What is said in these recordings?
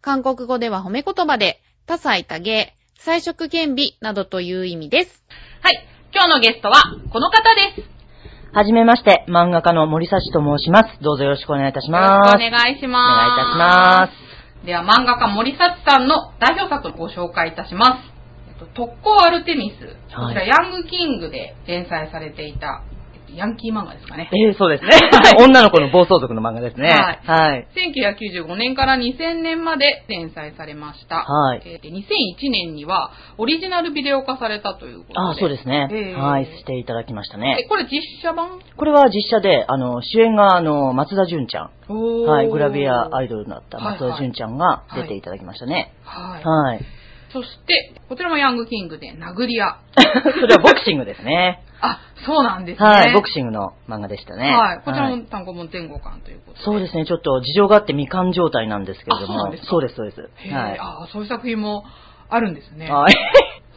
韓国語では褒め言葉で、多彩多芸、彩色兼美などという意味です。はい。今日のゲストは、この方です。はじめまして、漫画家の森幸と申します。どうぞよろしくお願いいたします。よろしくお願いしおます。願いいたします。では、漫画家森幸さんの代表作をご紹介いたします。えっと特攻アルテミス。こちら、はいヤングキングで連載されていた、えっとヤンキー漫画ですかね。えー、そうですね。女の子の暴走族の漫画ですね。はいはい。1995年から2000年まで連載されました。はいえーで2001年にはオリジナルビデオ化されたということで。あ、そうですね。えーはい、していただきましたえね。これ実写版？これは実写で、あの、主演が、あの、松田純ちゃん。はい、グラビアアイドルになったはいはい松田純ちゃんが出ていただきましたね。はい。はい。そして、こちらもヤングキングで殴り屋。それはボクシングですね。あ、そうなんですね。はい、ボクシングの漫画でしたね。はい。こちらはいも単行本前後巻ということで。そうですね、ちょっと事情があって未完状態なんですけれどもあそうなんです。かそうです、そうです。へーはい。あそういう作品もあるんですね。はい。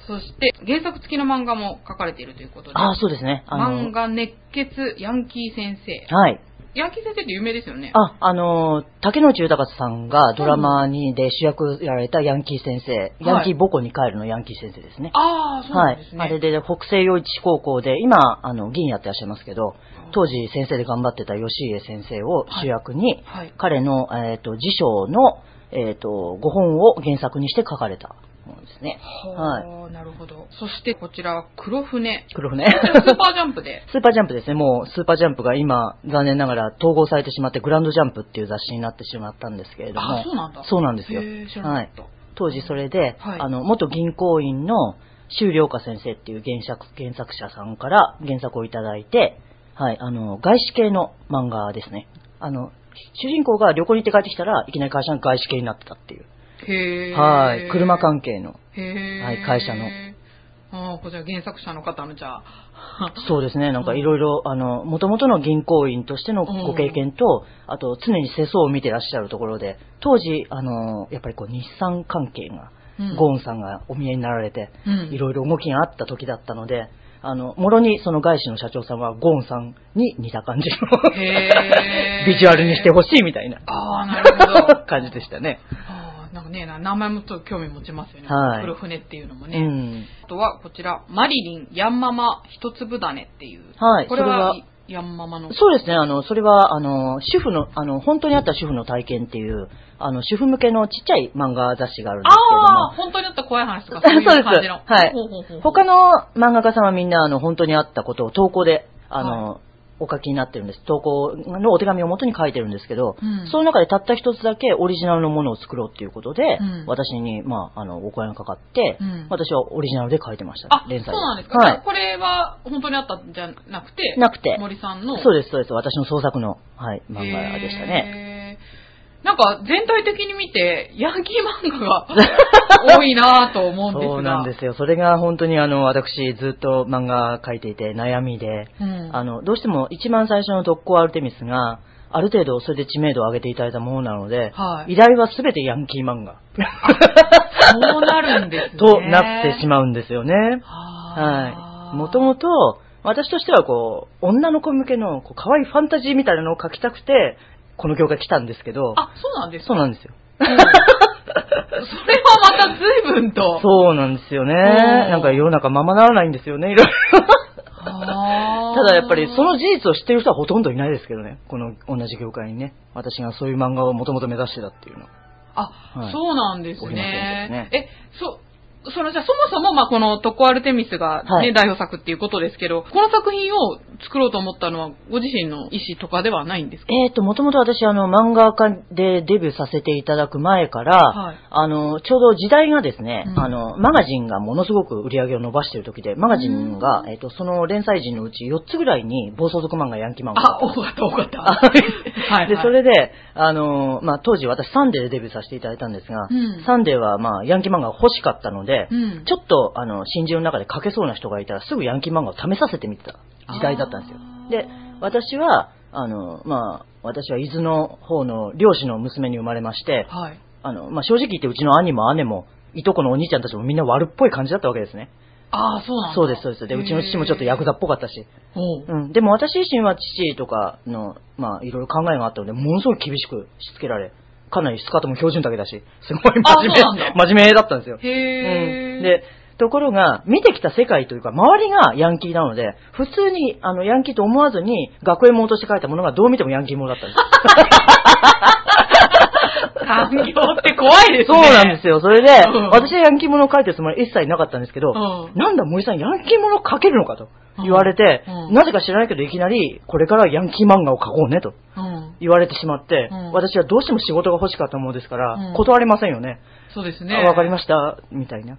そして、原作付きの漫画も書かれているということで。あ、そうですね。あ漫画熱血ヤンキー先生。はい。ヤンキー先生って有名ですよね。あ、あのー竹野内豊さんがドラマにで主役やられたヤンキー先生、ヤンキー母校に帰るのヤンキー先生ですね。ああ、そうなはいんです。ね。あれで北西洋一高校で、今、あの、議員やってらっしゃいますけど、当時先生で頑張ってた吉家先生を主役に、はい。彼の、えっ、と、辞書の、えっ、と、5本を原作にして書かれたものですね。はあ、なるほど。そしてこちらは黒船。黒船。スーパージャンプで。スーパージャンプですね。もう、スーパージャンプが今、残念ながら統合されてしまって、グランドジャンプっていう雑誌になってしまったんですけれども。あ、そうなんだ。そうなんですよへー知らなかった。当時それで、はいあの、元銀行員の周良香先生っていう原作、原作者さんから原作をいただいて、はい、あの、外資系の漫画ですね。あの、主人公が旅行に行って帰ってきたらいきなり会社が外資系になってたっていう。へーはい、車関係の。はい会社の。ああ、こちら原作者の方のじゃあ。そうですね、なんかいろいろ、あの、元々の銀行員としてのご経験と、あと常に世相を見てらっしゃるところで、当時、あの、やっぱりこう日産関係が、うんゴーンさんがお見えになられて、うんいろいろ動きがあった時だったので、あの、もろにその外資の社長さんはゴーンさんに似た感じの ビジュアルにしてほしいみたいなああ、なるほど。感じでしたね。なんかね、な名前もちょっと興味持ちますよね。はい黒船っていうのもね。うん。あとは、こちら、マリリン、ヤンママ、一粒種っていう。はいこれはヤンママの。そうですね、あの、それは、あの、主婦の、あの、本当にあった主婦の体験っていう、あの、主婦向けのちっちゃい漫画雑誌があるんですけれども、ああ、本当にあった怖い話とか、そういうそうです感じの。はいほうほうほうほう他の漫画家さんはみんな、あの、本当にあったことを投稿で、あの、お書きになってるんです。投稿のお手紙を元に書いてるんですけど、うんその中でたった一つだけオリジナルのものを作ろうっていうことで、うん私に、まあ、あの、お声がかかって、うん私はオリジナルで書いてました。あ、連載そうなんですか、はい。これは本当にあったんじゃなくて、なくて森さんの。そうです、そうです。私の創作の、はい、漫画でしたね。ね。なんか全体的に見て、ヤンキー漫画が 多いなぁと思うんですが。そうなんですよ。それが本当にあの、私ずっと漫画描いていて悩みで、うんあの、どうしても一番最初の特攻アルテミスが、ある程度それで知名度を上げていただいたものなので、はい依頼はすべてヤンキー漫画。そうなるんですね。となってしまうんですよね。ははい。もともと、私としてはこう、女の子向けのこう可愛いファンタジーみたいなのを描きたくて、この業界来たんですけど、あ、そうなんですか？そうなんですよ。それはまた随分と。そうなんですよね。んなんか世の中ままならないんですよね、いろいろ。ただやっぱりその事実を知ってる人はほとんどいないですけどね。この同じ業界にね。私がそういう漫画をもともと目指してたっていうの。あ、はいそうなんですおりませんね。え、そう、そのじゃあそもそもまあこのトコアルテミスがね、はい。代表作っていうことですけど、この作品を作ろうと思ったのはご自身の意思とかではないんですか？えっ、と、もともと私、あの、漫画家でデビューさせていただく前から、はい。あの、ちょうど時代がですね、うん。あの、マガジンがものすごく売り上げを伸ばしている時で、マガジンが、えっ、と、その連載陣のうち4つぐらいに暴走族漫画、ヤンキー漫画。があ、多かった多かった。あはい。で、それで、あの、まあ、当時私サンデーでデビューさせていただいたんですが、うん。サンデーは、まあ、ヤンキー漫画が欲しかったので、うんちょっと、あの、新人の中で書けそうな人がいたら、すぐヤンキー漫画を試させてみてた時代だったんですよで、私は、あの、まあ、私は伊豆の方の漁師の娘に生まれまして、はい。あの、まあ、正直言ってうちの兄も姉も、いとこのお兄ちゃんたちもみんな悪っぽい感じだったわけですね。ああ、そうなんだ。そうです、そうです。で、うちの父もちょっとヤクザっぽかったし。うん。でも私自身は父とかの、まあ、いろいろ考えがあったので、ものすごい厳しくしつけられ、かなりスカートも標準丈だし、すごい真面目、真面目だったんですよ。へえ。うん。で、ところが、見てきた世界というか、周りがヤンキーなので、普通に、あの、ヤンキーと思わずに、学園もとして書いたものがどう見てもヤンキーものだったんです。産業って怖いですそうね。なんですよ。それで、うん私はヤンキーものを書いてるつもりは一切なかったんですけど、うんなんだ森さん、ヤンキーものを書けるのかと言われて、うんなぜか知らないけど、いきなり、これからはヤンキー漫画を書こうねとうん。言われてしまって、うん私はどうしても仕事が欲しかったものですから、うん断れませんよね。そうですね。あわかりました、みたいな。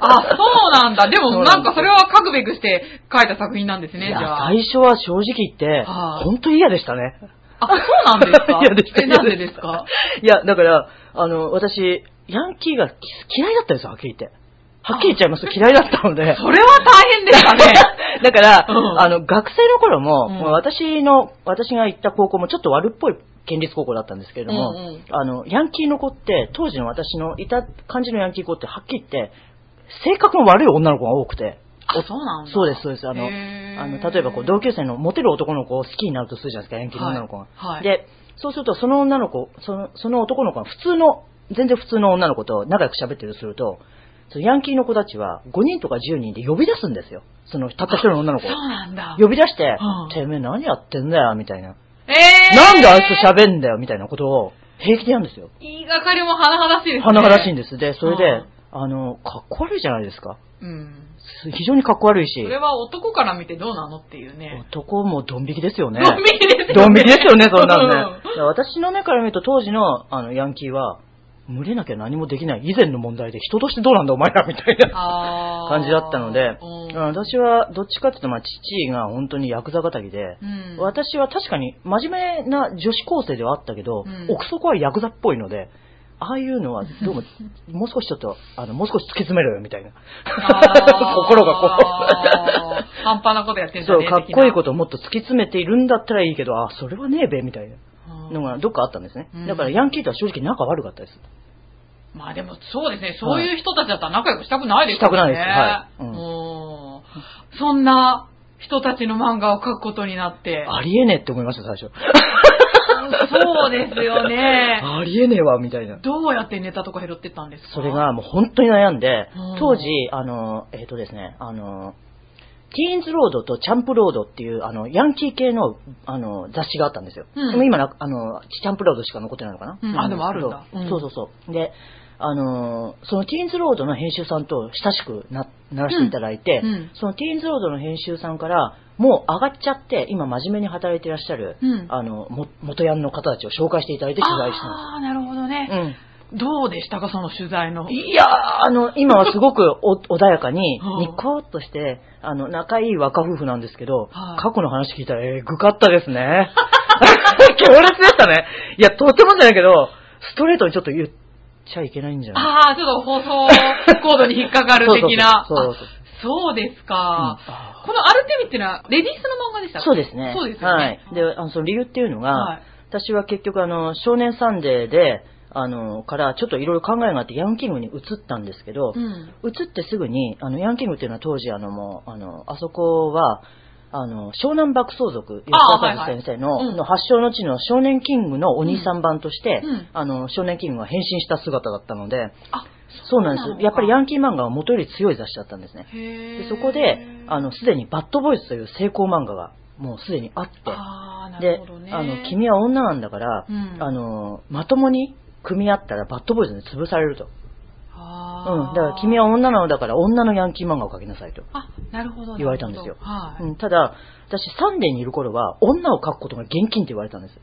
あ、そうなんだ。でもなんんかそれは書くべくして書いた作品なんですね、じゃあ。最初は正直言って、はい本当に嫌でしたね。あ、そうなんですか？嫌でしたえ、なんでですか？いや、だから、あの、私、ヤンキーがき嫌いだったんですよ、はっきり言って。はっきり言っちゃいますと嫌いだったので。それは大変でしたね。だから、うんあの、学生の頃も、うんもう私の、私が行った高校もちょっと悪っぽい県立高校だったんですけれども、うんうんあの、ヤンキーの子って、当時の私のいた感じのヤンキー子って、はっきり言って、性格の悪い女の子が多くて、あ、そうなんだ。そうです、そうです。あの、あの例えばこう同級生のモテる男の子を好きになるとするじゃないですか、ヤンキーの女の子が。はいはいで、そうするとその女の子、そのその男の子が普通の、全然普通の女の子と仲良く喋ってるとすると、そのヤンキーの子たちは5人とか10人で呼び出すんですよ。そのたった一人の女の子をそう。なんだ。呼び出して、うんてめえ何やってんだよ、みたいな。えー、なんであいつと喋んだよ、みたいなことを平気でやるんですよ。言いがかりも甚だしいですね。鼻がらしいんです。で、それでうん、あの、かっこ悪いじゃないですか。うん。非常にかっこ悪いしそ、れは男から見てどうなのっていうね。男もドン引きですよね。ドン引きですよね。ドン引きですよね、そんなのね。うんだから私の目から見ると当時のあのヤンキーは、群れなきゃ何もできない以前の問題で人としてどうなんだお前らみたいな 感じだったので、うんうん私はどっちかっていうと、まあ、父が本当にヤクザ敵で、うん私は確かに真面目な女子高生ではあったけど、うん奥底はヤクザっぽいので、ああいうのはどうも、もう少しちょっと、あの、もう少し突き詰めろよみたいな。心がこう。半端なことやってんじゃそう、かっこいいと。ことをもっと突き詰めているんだったらいいけど、あ、それはねえべ、みたいなうんのがどっかあったんですねうん。だからヤンキーとは正直仲悪かったです。まあでもそうですね、そういう人たちだったら仲良くしたくないですしたくないね。ですはいうんうんそんな人たちの漫画を描くことになって。ありえねえって思いました、最初。そうですよね。ありえねえわ、みたいな。どうやってネタとか拾ってったんですか？それがもう本当に悩んでうん、当時、あの、えっ、とですね、あの、ティーンズロードとチャンプロードっていう、あの、ヤンキー系の、あの、雑誌があったんですよ。うん。でも今な、あの、チャンプロードしか残ってないのかな、うん。あでもあるんだ。うんそうそう。そう。で、あの、そのティーンズロードの編集さんと親しくな、ならせていただいて、うん。うん。そのティーンズロードの編集さんから、もう上がっちゃって、今真面目に働いていらっしゃる、うん。あの、も元ヤンの方たちを紹介していただいて取材したんですああ、なるほどね。うんどうでしたか、その取材の？いやー、あの、今はすごくお 穏やかにうん、ニコッとして、あの、仲いい若夫婦なんですけど、はい過去の話聞いたら、えー、ぐかったですね。強烈でしたね。いや、とてもじゃないけど、ストレートにちょっと言っちゃいけないんじゃない？ああ、ちょっと放送コードに引っかかる的な。そうそうそうあそうですか。うんあこのアルテミっていうのは、レディースの漫画でしたかそうですね。そうですよね。はい。で、あのその理由っていうのが、はい私は結局、あの、少年サンデーで、あの、からちょっといろいろ考えがあって、ヤングキングに移ったんですけど、うん。移ってすぐに、あの、ヤングキングっていうのは当時、あの、もう、あの、あそこは、あの、湘南爆走族、吉田聡あーはいはい。先生の,、うん。の発祥の地の少年キングのお兄さん版として、うん。うん。あの、少年キングが変身した姿だったので、あ、そうなんです。やっぱりヤンキー漫画は元より強い雑誌だったんですね。へでそこで、あの、すでに BAD BOYS という成功漫画が、もうすでにあって、あーなるであの、君は女なんだから、うん。あの、まともに組み合ったらバッドボーイズに潰されると。うん。だから君は女なのだから女のヤンキー漫画を描きなさいと。あ、なるほど。言われたんですよはい。うん、ただ、私サンデーにいる頃は女を描くことが厳禁って言われたんです。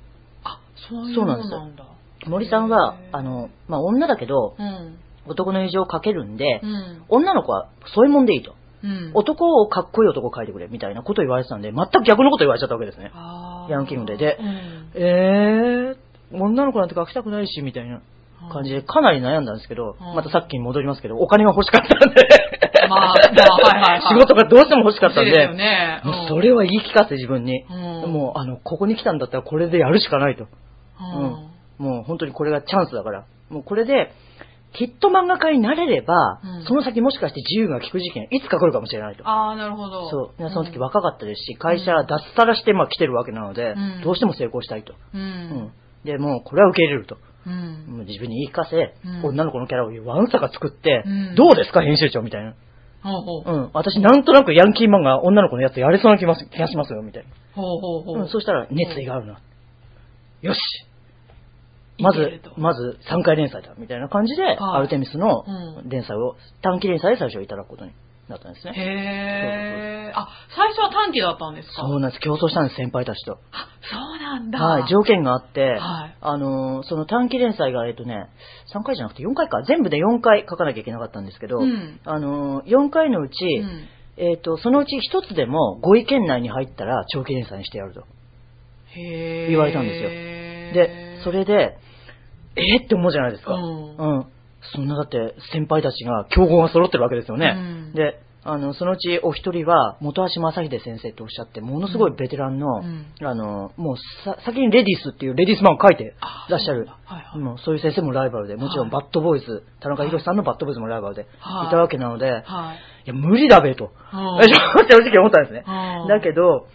あ、そうそうなんですものなんだ。森さんはあ、の、まあ、女だけど、うん。男の友情を描けるんで、うん。女の子はそういうもんでいいと。うん。男をかっこいい男を描いてくれ、みたいなことを言われてたんで、全く逆のこと言われちゃったわけですね。ヤンキングででうんえー、女の子なんて描きたくないし、みたいな感じで、かなり悩んだんですけど、うんまたさっきに戻りますけど、お金が欲しかったんで、まあ、まあ、はいはいはい。仕事がどうしても欲しかったんで、でね。もうそれは言い聞かせて自分に、うんもう、あの、ここに来たんだったらこれでやるしかないと。うん、うんもう本当にこれがチャンスだから。もうこれで、ヒット漫画家になれれば、うんその先もしかして自由が利く事件、いつか来るかもしれないと。ああ、なるほど。そう。でその時は、若かったですし、会社脱サラしてまあ来てるわけなので、うんどうしても成功したいと。う。うんん。で、もうこれは受け入れると。うん。もう自分に言い聞かせ、うん女の子のキャラをわんさか作って、うんどうですか編集長みたいな。ほうほう。うん。私なんとなくヤンキー漫画女の子のやつやれそうな気がしますよ、みたいな。ほうほうほう。うん、そしたら熱意があるな。よしまずまず3回連載だ、みたいな感じで、アルテミスのうん連載を、短期連載で最初いただくことになったんですね。へえ。あ、最初は短期だったんですか？そうなんです。競争したんです、先輩たちと。あ、そうなんだ。はい、条件があって、はいあのーその短期連載が、えっとね、3回じゃなくて4回か、全部で4回書かなきゃいけなかったんですけど、うんあのー4回のうち、うんえっ、と、そのうち1つでも5位圏内に入ったら長期連載にしてやると。へえ。言われたんですよで、それで、えー、って思うじゃないですか。うんうん。そんなだって先輩たちが、競合が揃ってるわけですよね。うんで、あの、そのうちお一人は、本橋正秀先生とおっしゃって、ものすごいベテランの、うんあの、もうさ、先にレディースっていうレディースマンを書いてあらっしゃる。そういはいもうそういう先生もライバルで、もちろんはいバッドボーイズ、田中宏さんのバッドボーイズもライバルで、はいいたわけなので、いはい。や、無理だべと。うん 正直思ったんですね。うんだけど、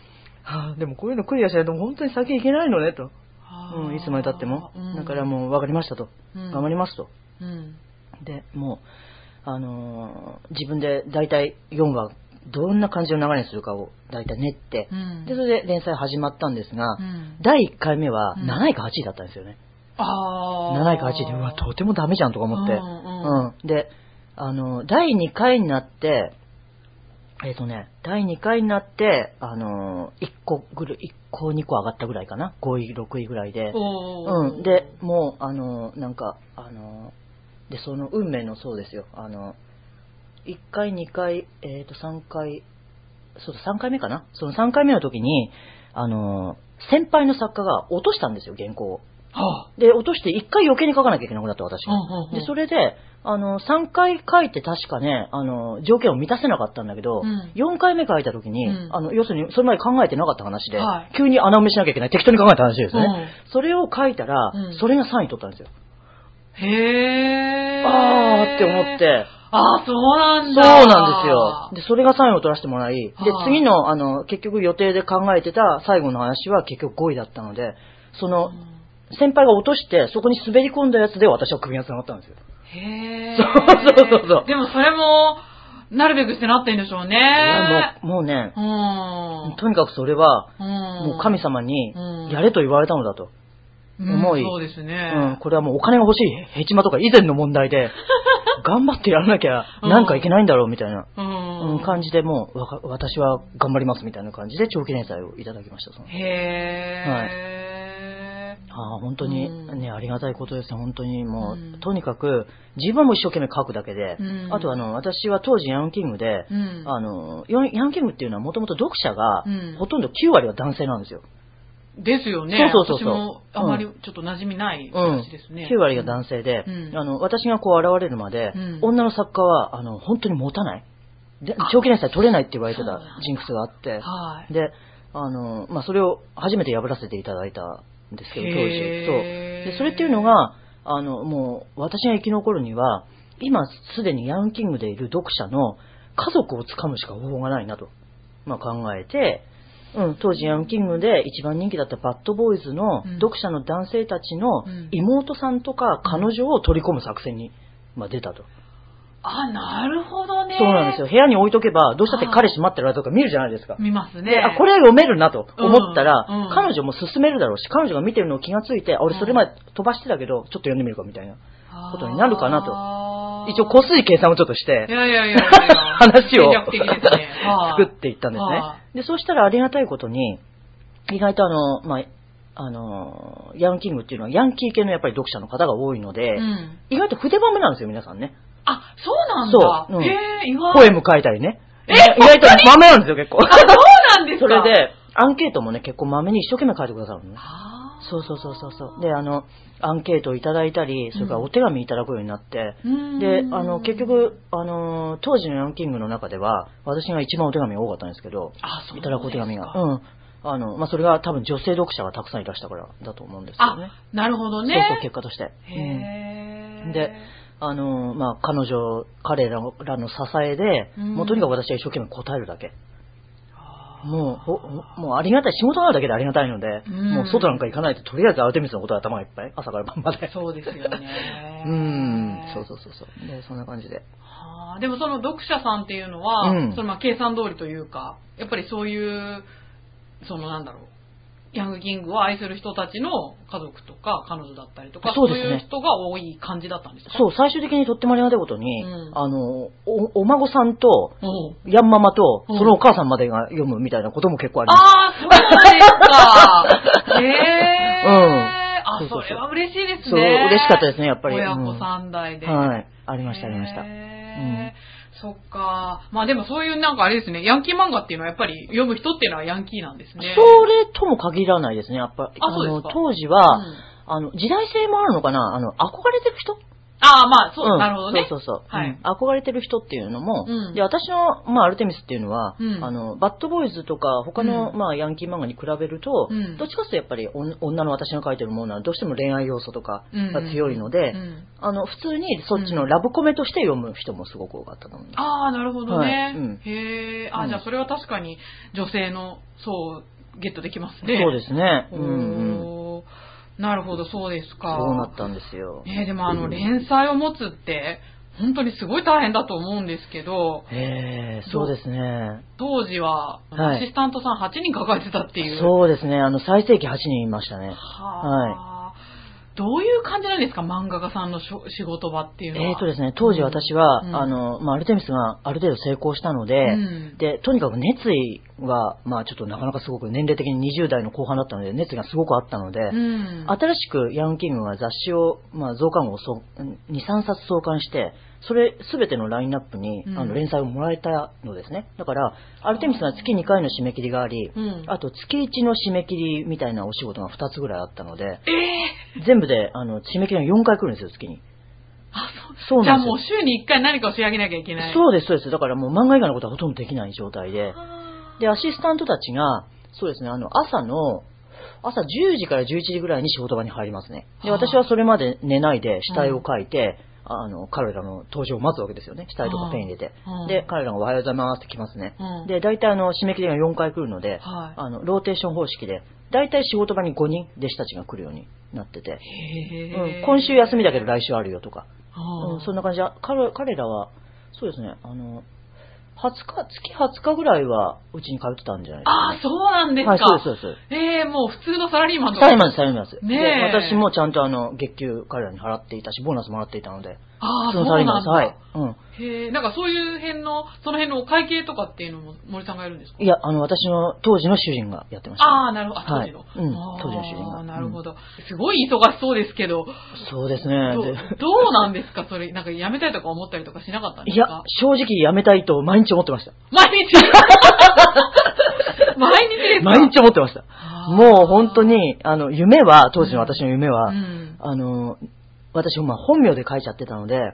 はあでもこういうのクリアしないと本当に先行けないのねと。うん、いつまで経っても。うんだからもう分かりましたと。うん頑張りますと。うん。で、もう、あのー自分で大体4話、どんな感じの流れにするかを大体練って、うんで、それで連載始まったんですが、うん第1回目はうん7位か8位だったんですよね。ああ。7位か8位で、うわ、とてもダメじゃんとか思って。ううんん、で、あの、第2回になって、えっ、とね、第2回になって、あの、1個ぐらい、1個2個上がったぐらいかな。5位、6位ぐらいで。うん。で、もう、あの、なんか、あの、で、その運命のそうですよ。あの、1回、2回、えっ、と、3回、そうだ、3回目かな？その3回目の時に、あの、先輩の作家が落としたんですよ、原稿を。はで、落として1回余計に書かなきゃいけなくなった、私がうんうんうん。で、それで、あの、3回書いて確かね、あの、条件を満たせなかったんだけど、うん4回目書いた時に、うんあの、要するに、それまで考えてなかった話で、はい急に穴埋めしなきゃいけない、適当に考えた話ですね。うんそれを書いたら、うんそれが3位取ったんですよ。へえ。あーって思っ。て、ああ、そうなんそうだ。なんですよ。で、それが3位を取らせてもらい、では、い次の、あの、結局予定で考えてた最後の話は結局5位だったので、その、先輩が落として、そこに滑り込んだやつで私は首が繋がったんですよ。へえ。そうそうそうそうでもそれも、なるべくしてなってんでしょうね。いやもう、もうね、うん。とにかくそれは、うんもう神様にうんやれと言われたのだと。思いうんそうですね。うん、これはもうお金が欲しいヘチマとか以前の問題で、頑張ってやらなきゃなんかいけないんだろうみたいな、うん。うん感じでもうわか私は頑張りますみたいな感じで長期連載をいただきました。そのへー。ああ本当にうんね、ありがたいことですね。本当にもう、うんとにかく自分はもう一生懸命書くだけで、うんあとあの、私は当時ヤンキングで、うんあの、ヤンキングっていうのはもともと読者が、うんほとんど9割は男性なんですよ。ですよね。そうそうそうそう。私もあまりちょっと馴染みない話ですね。9割が男性で、うん。あの私がこう現れるまで、うん。女の作家はあの本当に持たない。で長期連載取れないって言われてたジンクスがあって、はい。であの、まあ、それを初めて破らせていただいたんですけど当時。そう。でそれっていうのがあのもう私が生き残るには今すでにヤンキングでいる読者の家族をつかむしか方法がないなと、まあ、考えて、うん、当時ヤンキングで一番人気だったバッドボーイズのうん読者の男性たちのうん妹さんとか彼女を取り込む作戦に、まあ、出たと。あ、なるほどね。そうなんですよ。。部屋に置いとけば、どうしたって彼氏待ってるわとか見るじゃないですか。見ますね。で、あ、これは読めるなと思ったら、うんうん彼女も進めるだろうし、彼女が見てるのを気がついて、あ俺それまで飛ばしてたけど、ちょっと読んでみるかみたいな。ことになるかなと一応個数計算をちょっとしてい、やいやいや 話をね。は 作っていったんですねは。で、そうしたらありがたいことに、意外とあの、まあ、あの、ヤンキングっていうのはヤンキー系のやっぱり読者の方が多いので、うん。意外と筆豆なんですよ、皆さんね。あ、そうなんだ。そううんへえ、意外。ポエム書いたりね。え意外と豆なんですよ、結構。あ、そうなんですそか。れで、アンケートもね、結構豆に一生懸命書いてくださるのね。あー、そうそうそうそうそう。で、あの、アンケートをいただいたり、それからお手紙いただくようになって、うんで、あの、結、局、あの、当時のヤンキングの中では、私が一番お手紙が多かったんですけど、あ、そういただくお手紙が。うん。うん。あの、まあ、それが多分女性読者がたくさんいらしたからだと思うんですけどねあ。、なるほどね。そうそう、結果として。へーうんで、あの、まあ、彼女、彼らの支えで、うんもうとにかく私は一生懸命答えるだけ。もうほ、もうありがたい、仕事があるだけでありがたいので、うんもう外なんか行かないと、とりあえずアルテミスのことは頭がいっぱい、朝から晩まで。そうですよね。うん、そうそうそうそう。で、そんな感じで。はあでもその読者さんっていうのは、うんそのまあ計算通りというか、やっぱりそういう、そのなんだろう、ヤングキングを愛する人たちの家族とか彼女だったりとか、そうですねいう人が多い感じだったんですか？そう、最終的にとってもありがたいことに、うんあの、お、お孫さんと、おうヤンママと、うんそのお母さんまでが読むみたいなことも結構あります。ああ、そうですか。へえ。あ、そうそうそうそれは嬉しいですね。そう、嬉しかったですね、やっぱり。親子うん三代で。はい。ありました、ありました。へーそっか。まあでもそういうなんかあれですね、ヤンキー漫画っていうのはやっぱり読む人っていうのはヤンキーなんですね。それとも限らないですね、やっぱり。の、あそうですか当時は、うんあの、時代性もあるのかな？あの、憧れてる人？ああ、まあ、そう、んなるほどね。そうそうそう。はいうん憧れてる人っていうのも、うんで、私の、まあ、アルテミスっていうのは、うんあの、バッドボーイズとか、他の、うんまあ、ヤンキー漫画に比べると、うんどっちかというとやっぱり、お女の私が書いてるものは、どうしても恋愛要素とかうんが強いので、うんあの、普通にそっちのラブコメとして読む人もすごく多かったと思う。ああ、なるほどはいね。うんへえ。あ、うんじゃあそれは確かに女性の層をゲットできますね。そうですね。おうんうん。ーなるほど、そうですか。そうなったんですよ。えーでもあの、連載を持つって、本当にすごい大変だと思うんですけど、ええそうですね。当時は、はいアシスタントさん8人抱えてたっていう。そうですね。あの、最盛期8人いましたね。はあ、どういう感じなんですか漫画家さんの仕事場っていうのは？えーとですね、当時私は、うんあの、まあ、アルテミスがある程度成功したので、うんで、とにかく熱意が、まあ、ちょっとなかなかすごく年齢的に20代の後半だったので、熱意がすごくあったので、うん。新しくヤンキングが雑誌を、まあ、増刊号をそう2、3冊創刊して、それすべてのラインナップに、うんあの連載をもらえたのですね。だから、アルテミスが月2回の締め切りがあり、うんあと月1の締め切りみたいなお仕事が2つぐらいあったので、ええ全部であの締め切りが4回来るんですよ、月に。あ、そう。じゃあそうなんですよもう週に1回何かを仕上げなきゃいけない。う。そうです、そうです。だからもう漫画以外のことはほとんどできない状態で。で、アシスタントたちが、そうですね、あの、朝の、朝10時から11時ぐらいに仕事場に入りますね。で、はあ私はそれまで寝ないで死体を書いて、あの、彼らの登場を待つわけですよね。死体とかペン入れて。はあ。で、彼らがおはようございますって来ますね。うん。で、大体あの、締め切りが4回来るので、はい。あの、ローテーション方式で、大体仕事場に5人弟子たちが来るようになってて、うん、今週休みだけど来週あるよとか、はあ。うん、そんな感じ。で、彼彼らは、そうですね、あの、20日、月20日ぐらいはうちに通ってたんじゃないですか、ああ、そうなんですか。はい、そうです、そうです。ええもう普通のサラリーマンとサラリーマンです、サラリーマンです。ね私もちゃんとあの、月給彼らに払っていたし、ボーナスもらっていたので、ああ、そうなんです。だ。はい。うん。へえ、なんかそういう辺の、その辺のお会計とかっていうのも森さんがやるんですか？いや、あの、私の当時の主人がやってました。ああ、なるほど。あ、当はい時の。うんあー当時の主人がなるほど。すごい忙しそうですけど、そうですね。どどうなんですか？それ、なんか辞めたいとか思ったりとかしなかったんでいやすか、正直辞めたいと毎日思ってました。毎日？毎日ですか？毎日思ってました。もう本当に、あの、夢は、当時の私の夢は、うん。あの、私、まあ、本名で書いちゃってたので。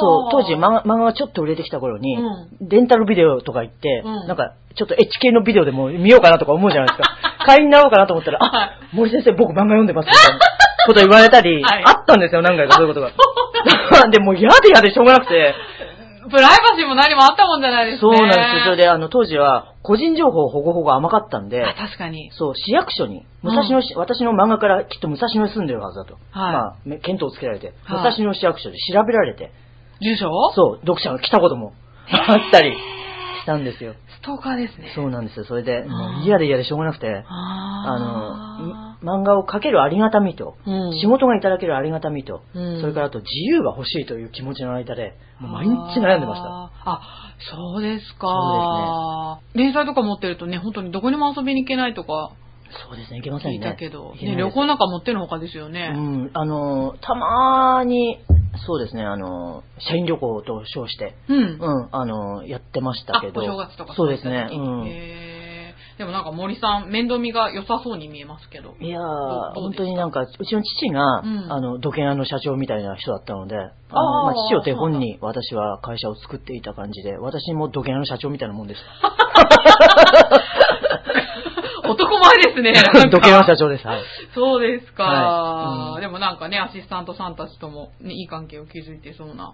そう、当時漫画漫画がちょっと売れてきた頃に、うレンタルビデオとか行って、うんなんか、ちょっとエッチ系のビデオでも見ようかなとか思うじゃないですか。会員になろうかなと思ったら、はいあ、森先生僕漫画読んでますみたいなこと言われたり、はいあったんですよ、何回かそういうことが。で、もう嫌で嫌でしょうがなくて、プライバシーも何もあったもんじゃないですね。そうなんですよ。それで、あの、当時は、個人情報保護法が甘かったんであ、、確かに。そう、市役所に、武蔵野市、私の漫画からきっと武蔵野に住んでるはずだと。はい。まあ、め見当をつけられて、はい。武蔵野市役所で調べられて、住所そう、読者が来たこともあったりしたんですよ。ストーカーですね。そうなんですよ。それで、もう嫌で嫌でしょうがなくて、ああの、漫画を描けるありがたみと、うん仕事がいただけるありがたみと、うんそれからあと自由が欲しいという気持ちの間で、もう毎日悩んでました。あー。あ、そうですか。連載とか持ってるとね、本当にどこにも遊びに行けないとかそうですね、いけませんね。たけど、ね旅行なんか持ってるほかですよね。うん、あの、たまーに、そうですね、あの、社員旅行と称して、うん。うん、あの、やってましたけど。あ、お正月とかそうですねうん。でもなんか森さん、面倒見が良さそうに見えますけど。いやー本当になんか、うちの父が、うんあの、土建屋の社長みたいな人だったので、あのまあ、父を手本に私は会社を作っていた感じで、私も土建屋の社長みたいなもんでし 男前ですね。た。なんか土建屋の社長です。はい。そうですか、はいうんでもなんかね、アシスタントさんたちとも、ね、いい関係を築いてそうな。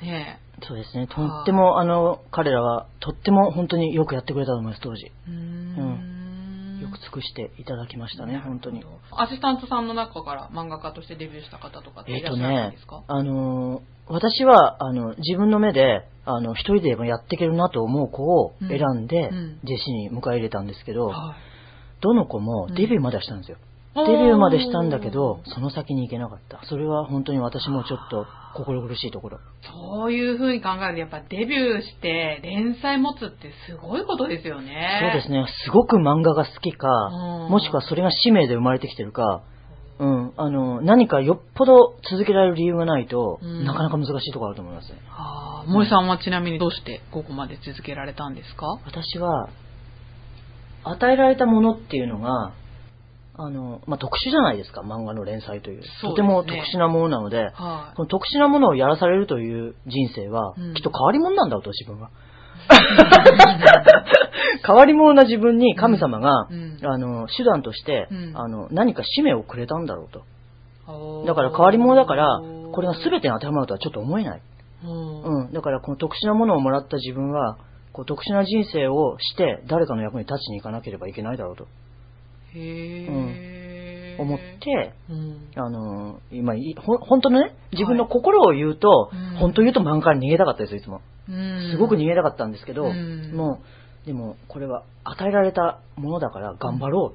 ねそうですね。とっても、あの、彼らは、とっても本当によくやってくれたと思います、当時。え。うーん。よく尽くしていただきましたね、本当に。アシスタントさんの中から漫画家としてデビューした方とかってえっ、といらっしゃらないねですか、、あのー私は、あの、自分の目で、あの、一人でもやっていけるなと思う子を選んで、うんうん弟子に迎え入れたんですけど、はいどの子もデビューまではしたんですよ。デビューまでしたんだけど、その先に行けなかった。それは本当に私もちょっと心苦しいところ。そういう風に考えると、やっぱデビューして連載持つってすごいことですよね。そうですね。すごく漫画が好きか、うんもしくはそれが使命で生まれてきてるか、うん、あの、何かよっぽど続けられる理由がないと、うんなかなか難しいところあると思いますね。あー森さんはちなみにどうしてここまで続けられたんですか？私は、与えられたものっていうのが、あの、まあ、特殊じゃないですか、漫画の連載という。そうねとても特殊なものなので、はいこの特殊なものをやらされるという人生は、うんきっと変わり者なんだと、自分は。変わり者な自分に神様が、うんあの、手段として、うんあの、何か使命をくれたんだろうと。だから変わり者だから、これが全てに当てはまるとはちょっと思えない。うんうん。だからこの特殊なものをもらった自分は、こう特殊な人生をして誰かの役に立ちに行かなければいけないだろうとへー思って、うんあのー今い、ほん本当のね、自分の心を言うと、うん本当言うと漫画から逃げたかったですよ、いつも。うんすごく逃げたかったんですけど、うんもう、でもこれは与えられたものだから頑張ろ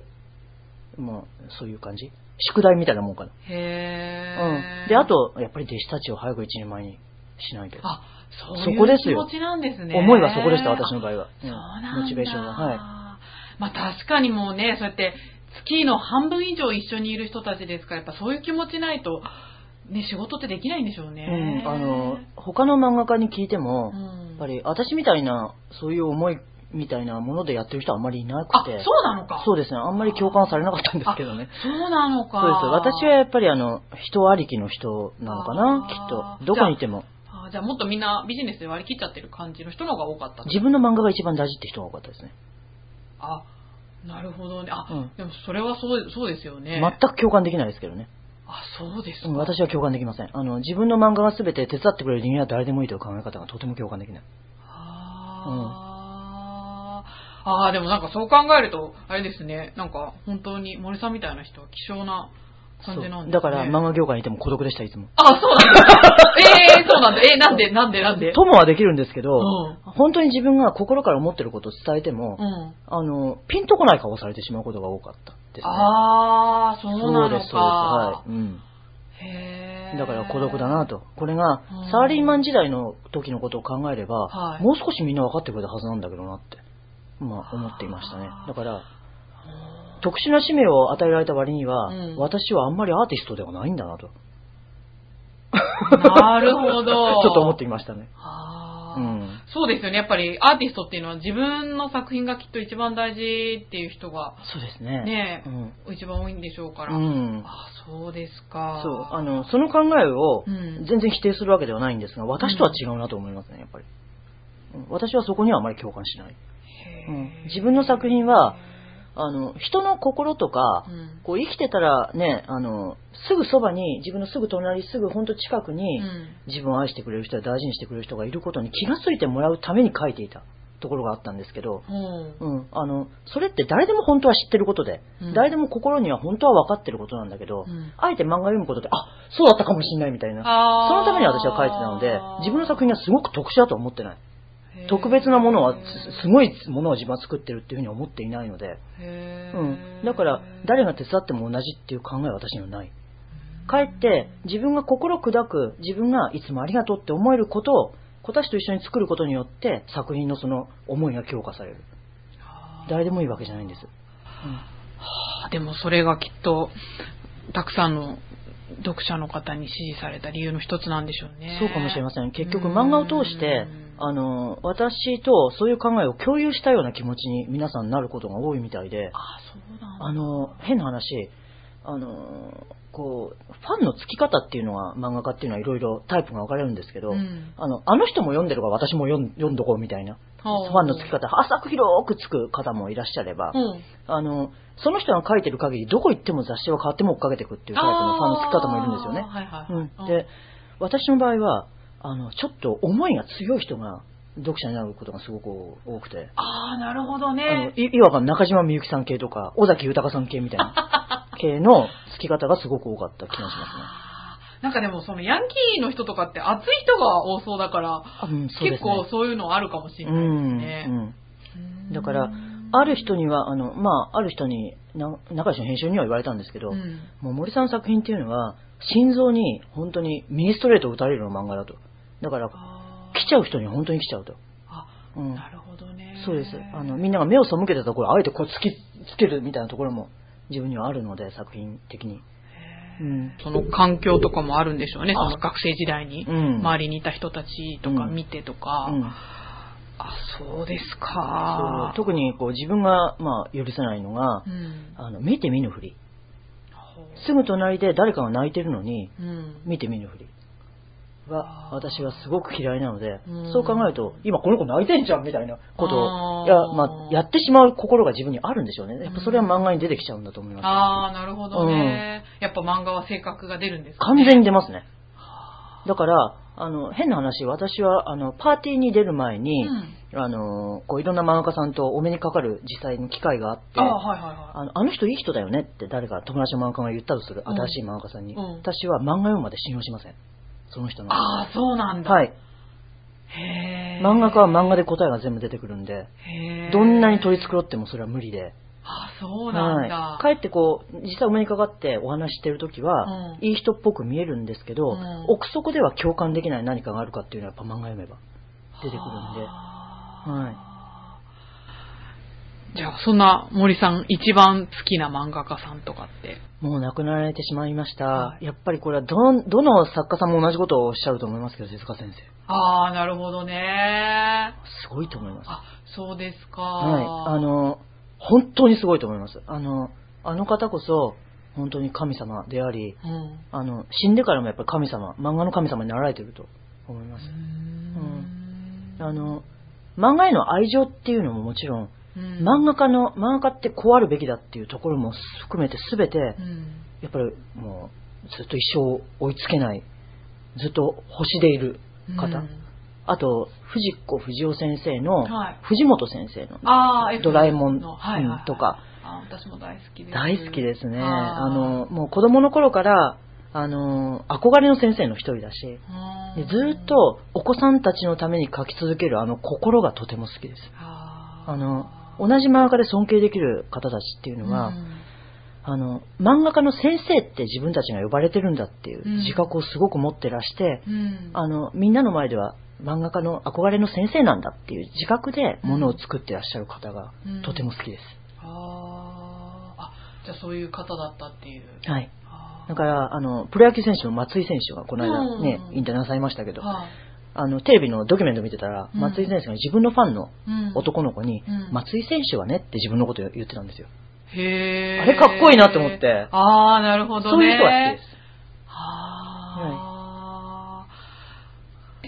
う。もう、そういう感じ。宿題みたいなもんかな。へーうん。で、あと、やっぱり弟子たちを早く一人前にしないと。あ、そうそいうこですよ気持ちなんですね。思いはそこでした、私の場合は。そううんなんだ。モチベーションが。はい。まあ確かにもうね、そうやって月の半分以上一緒にいる人たちですから、やっぱそういう気持ちないと、ね、仕事ってできないんでしょうね。うん、あの、他の漫画家に聞いても、うんやっぱり私みたいな、そういう思いみたいなものでやってる人はあんまりいなあ、くて。そうなのか。そうですね。あんまり共感されなかったんですけどね。そうなのか。そうです。私はやっぱりあの、人ありきの人なのかな、きっと。どこにいても。あじゃあもっとみんなビジネスで割り切っちゃってる感じの人の方が多かった。自分の漫画が一番大事って人が多かったですね。あ、なるほどね。あ、うんでもそれはそうそうですよね。全く共感できないですけどね。あ、そうですか。うん私は共感できません。あの、自分の漫画が全て手伝ってくれる人間は誰でもいいという考え方がとても共感できない。あー、あーでもなんかそう考えると、あれですね、なんか本当に森さんみたいな人は希少な感じなんですね。だから漫画業界にいても孤独でした、いつも。あ、そうなんだ。え えー、そうなんだ。えー、なんで、なんで、なんで？友はできるんですけど、うん本当に自分が心から思ってることを伝えても、うん。あの、ピンとこない顔をされてしまうことが多かったですね。あー、そうなのか。そうです、そうです。はい。うん。へーだから孤独だなと。これがうん、サラリーマン時代の時のことを考えれば、はいもう少しみんな分かってくれたはずなんだけどなって、まあ思っていましたね。だから、特殊な使命を与えられた割には、うん私はあんまりアーティストではないんだなと。なるほど。ちょっと思っていましたね。うん。そうですよね。やっぱりアーティストっていうのは自分の作品がきっと一番大事っていう人がそうですね。ねうん。一番多いんでしょうから。うん。あ、そうですか。そう、あの、その考えをうん全然否定するわけではないんですが、私とは違うなと思いますね、やっぱり。うん私はそこにはあまり共感しない。うん自分の作品は、あの、人の心とか、うん。こう生きてたらね、あの、すぐそばに、自分のすぐ隣、すぐほんと近くに、うん。自分を愛してくれる人や大事にしてくれる人がいることに気がついてもらうために書いていたところがあったんですけど、うん。うん、あの、それって誰でも本当は知ってることで、うん。誰でも心には本当は分かってることなんだけど、うん。あえて漫画読むことで、あ、そうだったかもしれないみたいな。そのために私は書いてたので、自分の作品はすごく特殊だと思ってない。特別なものは、すすごいものを自分は作ってるっていうふうに思っていないので、へうん。だから、誰が手伝っても同じっていう考えは私にはない。かえって、自分が心砕く、自分がいつもありがとうって思えることを、子たちと一緒に作ることによって、作品のその思いが強化される。誰でもいいわけじゃないんです。あでもそれがきっと、たくさんの読者の方に支持された理由の一つなんでしょうね。そうかもしれません。結局うん漫画を通して、あの、私とそういう考えを共有したような気持ちに皆さんなることが多いみたいで、あそうなんだ。あの、変な話、あの、こう、ファンのつき方っていうのは、漫画家っていうのはいろいろタイプが分かれるんですけど、うんあの、あの人も読んでるから私も読ん読んどこうみたいな、ファンのつき方、浅く広くつく方もいらっしゃれば、うん。あの、その人が書いてる限り、どこ行っても雑誌は変わっても追っかけていくっていうタイプのファンのつき方もいるんですよね。はいはいはい。うん、で、私の場合は、あの、ちょっと思いが強い人が読者になることがすごく多くて、ああ、なるほどあのね。いいわば中島みゆきさん系とか、尾崎豊さん系みたいな 系のつき方がすごく多かった気がしますね。なんかでもそのヤンキーの人とかって熱い人が多そうだから、あうん、そうで結。構そういうのあるかもしれうないですん、ね。うん。だから、ある人には、あの、まあ、ある人に、な中石の編集には言われたんですけど、うんもう森さんの作品っていうのは、心臓に本当にミニストレートを打たれるような漫画だと。だから、来ちゃう人には本当に来ちゃうと。あ、うん。なるほどね。そうです。あの、みんなが目を背けてたところ、あえてこう突きつけるみたいなところも自分にはあるので、作品的に。うん。その環境とかもあるんでしょうね。そあの学生時代に。うん周りにいた人たちとかうん見てとか。うん。あ、そうですそうか。特にこう自分が、まあ、許せないのが、うん。あの、見て見ぬふり。すぐ隣で誰かが泣いてるのに、うん。見て見ぬふり。は、私はすごく嫌いなのでうん、そう考えると、今この子泣いてんじゃんみたいなことを、いや、まあ、やってしまう心が自分にあるんでしょうね。やっぱそれは漫画に出てきちゃうんだと思います。ああ、なるほどね。やっぱ漫画は性格が出るんですか完ね。全に出ますね。だから、あの、変な話、私は、あの、パーティーに出る前に、うん。あの、こう、いろんな漫画家さんとお目にかかる実際に機会があって、ああ、はいはいはあのあの人いい人だよねって誰か友達の漫画家が言ったとする、うん新しい漫画家さんに、うん私は漫画読むまで信用しません。その人い。の。ああ、そうなんだ。はい。へえ。漫画家は漫画で答えが全部出てくるんで。どんなに取り繕ってもそれは無理で。ああ、そうなんだ。はい。かえってこう、実際お目にかかってお話ししてるときは、うんいい人っぽく見えるんですけど、うん奥底では共感できない何かがあるかっていうのはやっぱ漫画読めば出てくるんで。はじゃあ、そんな森さん一番好きな漫画家さんとかって？もう亡くなられてしまいました。はいやっぱりこれはどん、どの作家さんも同じことをおっしゃると思いますけど、手塚先生。ああ、なるほどね。すごいと思います。あ、そうですか。はい。あ、の、本当にすごいと思います。あの、あの方こそ、本当に神様であり、うん。あの、死んでからもやっぱり神様、漫画の神様になられてると思います。うんあの、漫画への愛情っていうのももちろん、うん。漫画家の、漫画家ってこうあるべきだっていうところも含めて全て、うん。やっぱりもう、ずっと一生追いつけない、ずっと星でいる方。うん。あと、藤子不二雄先生の、はい。藤本先生の、ドラえもんとか、あ私も大好きです。大好きですね。あの、もう子供の頃から、あの、憧れの先生の一人だし、うん。でずっとお子さんたちのために書き続けるあの心がとても好きです。あの、同じ漫画家で尊敬できる方たちっていうのは、うん。あの、漫画家の先生って自分たちが呼ばれてるんだっていううん。自覚をすごく持ってらして、うん。あの、みんなの前では漫画家の憧れの先生なんだっていう自覚でものを作ってらっしゃる方がうん。とても好きです。あー。あ、じゃあそういう方だったっていう。はい。だから、あの、プロ野球選手の松井選手がこの間ね、うん。引退なさいましたけど、はいあの、テレビのドキュメント見てたら、うん。松井選手が自分のファンのうん。男の子に、うん。松井選手はねって自分のことを言ってたんですよ。へー。あれかっこいいなって思って。ああ、なるほどね。そういう人が好きです。はあ、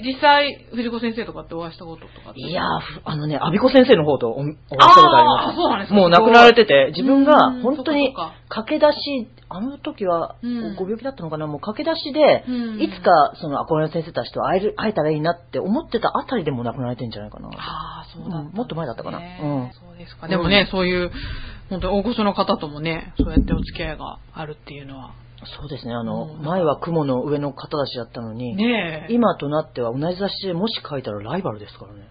実際、藤子先生とかってお会いしたこととかいやあのね、アビコ先生の方とおお会いしたことあります。あーそうなんですかもう亡くなられてて、自分がうん本当に駆け出し、あの時はうん。ご病気だったのかな、もう駆け出しで、うん。いつかその憧れの先生たちと会える、会えたらいいなって思ってたあたりでもう亡くなられてんじゃないかな。ああ、そうだね、うんもっと前だったかな。うんそうですか。でもね、そういう、本当に大御所の方ともね、そうやってお付き合いがあるっていうのは。そうですね、あの、うん前は雲の上の方たちだったのに、ねえ。今となっては同じ雑誌でもし書いたらライバルですからね。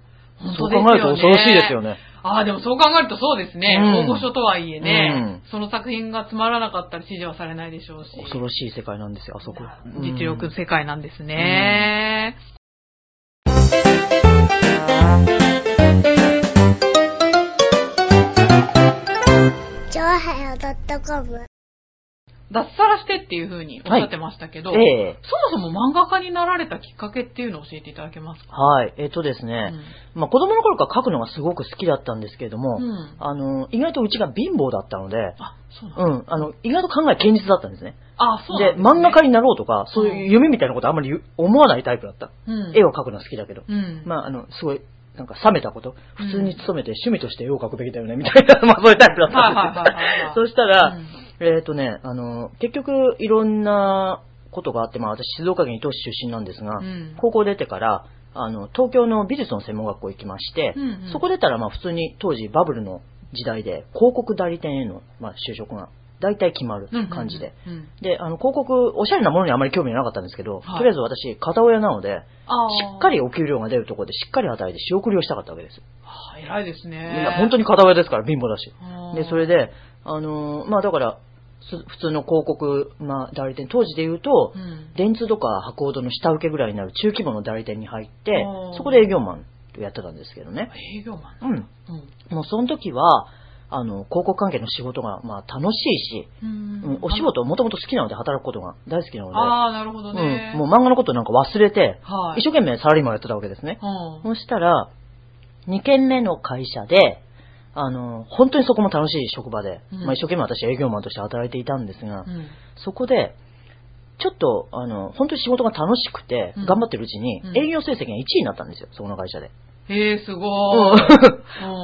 そう考えると恐ろしいですよね。ああ、でもそう考えるとそうですね。うん大御所とはいえね、うその作品がつまらなかったら支持はされないでしょうし。恐ろしい世界なんですよ、あそこ。実力世界なんですね。チョアヘヨドットコム。脱サラしてっていう風におっしゃってましたけど、ええそもそも漫画家になられたきっかけっていうのを教えていただけますか？はい。えっとですね、まあ子供の頃から書くのがすごく好きだったんですけれども、うんうんあの、意外とうちが貧乏だったので、あ、そうなんだ。うん、あの、意外と考え堅実だったんですね。あ、そうで、ね。漫画家になろうとか、そういう夢みたいなことあんまり思わないタイプだった。うん、絵を描くのは好きだけど。うん。まあ、あの、すごい、なんか冷めたこと、普通に勤めて趣味として絵を描くべきだよね、みたいな、まあそういうタイプだったんですよ。はいはいはいはいはいそしたら、うんえっ、とね、あの、結局いろんなことがあって、まあ私静岡県伊東市出身なんですが、うん高校出てから、あの、東京の美術の専門学校行きまして、うんうんそこ出たらまあ普通に当時バブルの時代で広告代理店への、まあ、就職が大体決まる感じで。うんうんうんで、あの、広告、おしゃれなものにあまり興味がなかったんですけど、はいとりあえず私、片親なので、あーしっかりお給料が出るところでしっかり働いて仕送りをしたかったわけです。あー偉いですいね。や本当に片親ですから、貧乏だし。うんで、それで、あのーまあだから、す普通の広告、まあ代理店、当時で言うと、うん電通とか博報堂の下請けぐらいになる中規模の代理店に入ってそこで営業マンとやってたんですけどね。営業マン。うん。うん。もうその時は、あの、広告関係の仕事が、まあ楽しいし、ううんん、お仕事もともと好きなので働くことが大好きなので、ああ、なるほどね。うん、もう漫画のことなんか忘れて、はい。一生懸命サラリーマンやってたわけですね。うん。そしたら、2軒目の会社で、あの、本当にそこも楽しい職場で、うんまあ、一生懸命私営業マンとして働いていたんですが、うん。そこで、ちょっと、あの、本当に仕事が楽しくてうん、頑張ってるうちにう、ん営業成績が1位になったんですよ、そこの会社で。へえ、すごい。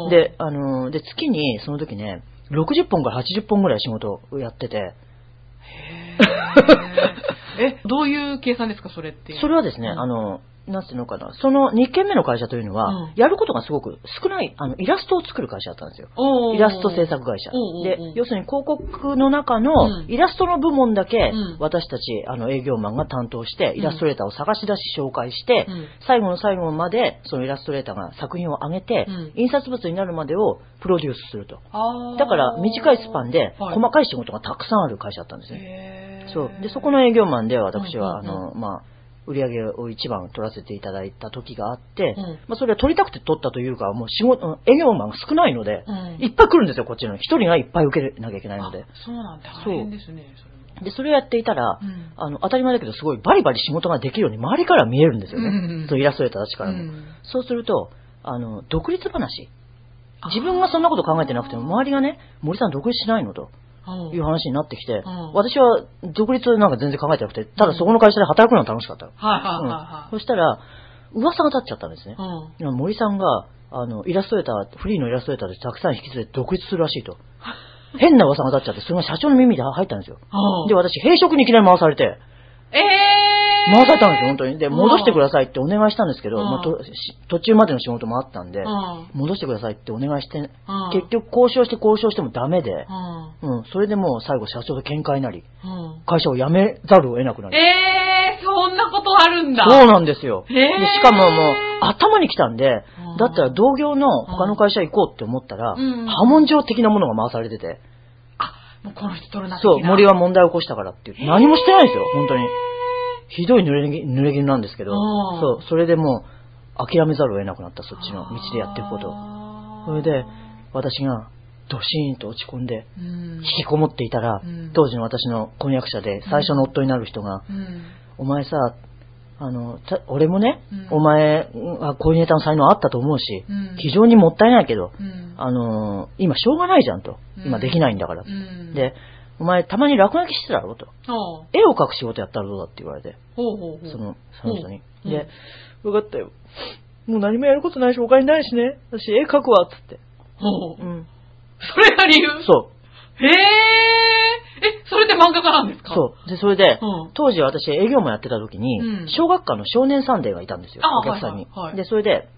うん、で、あの、で、月に、その時ね、60本から80本ぐらい仕事をやってて、へえ。え、どういう計算ですか、それって。それはですね、うんあの、なんていうのかな、その2軒目の会社というのは、うん。やることがすごく少ない、あの、イラストを作る会社だったんですよ。イラスト制作会社。で要するに広告の中うのん。イラストの部門だけうん、私たち、あの、営業マンが担当して、ん。イラストレーターを探し出し紹介してうん、最後の最後まで、そのイラストレーターが作品を上げてうん、印刷物になるまでをプロデュースすると。だから、短いスパンで、はい。細かい仕事がたくさんある会社だったんですね。そう。で、そこの営業マンで私は、あの、まあ、売り上げを一番取らせていただいた時があって、うんまあ、それは取りたくて取ったというか、もう仕事、うん営業マンが少ないので、うんいっぱい来るんですよ、こっちの。一人がいっぱい受けなきゃいけないのであ。そうなんだ。大変ですね。で、それをやっていたら、うんあの、当たり前だけど、すごいバリバリ仕事ができるように周りから見えるんですよね。うんうんうんそうイラストレーターたちからも。うんそうすると、あの、独立話。自分がそんなこと考えてなくても、周りがね、森さん独立しないのと。うん。いう話になってきて、うん。私は独立なんか全然考えてなくて、ただそこの会社で働くのが楽しかったそしたら、噂が立っちゃったんですね。森さんが、あの、イラストレーター、フリーのイラストレーターでたくさん引き連れて独立するらしいと。変な噂が立っちゃって、それが社長の耳で入ったんですよ。うん。で、私、閉職にいきなり回されて、ええー。回されたんですよ、本当に。で、うん戻してくださいってお願いしたんですけど、うんまあとし途中までの仕事もあったんで、うん。戻してくださいってお願いして、うん結局交渉して交渉してもダメでう、ん。うん、それでもう最後社長と喧嘩になり、うん。会社を辞めざるを得なくなり。ええー、そんなことあるんだ。そうなんですよ。へーでしかももう、頭に来たんでうん、だったら同業の他の会社行こうって思ったら、うん波紋状的なものが回されてて、あ、もうこの人取るなそう、森は問題を起こしたからっていう。何もしてないんですよ、本当に。ひどい濡れぎ濡れ衣なんですけど、うんそう、それでもう、諦めざるを得なくなった、そっちの道でやっていくことを。それで、私が、ドシーンと落ち込んで、うん。引きこもっていたら、うん当時の私の婚約者で最初の夫になる人が、うん。お前さ、あの、た俺もね、うんお前はコーディネーターの才能あったと思うし、うん非常にもったいないけど、うん。あの、今しょうがないじゃんと。うん今できないんだから。うん、で、お前たまに落書きしてたろと。絵を描く仕事やったらどうだって言われて、ほうほうほう。その、その人に。うんで、分かったよ。もう何もやることないしお金ないしね。私絵描くわ、つって。ほう。うん。それが理由？そう。へえ。え、それで漫画家なんですか？う。そう。で、それで、うん当時私営業もやってた時に、うん小学館の少年サンデーがいたんですよ、あお客さんに、はいはいはいで、それで、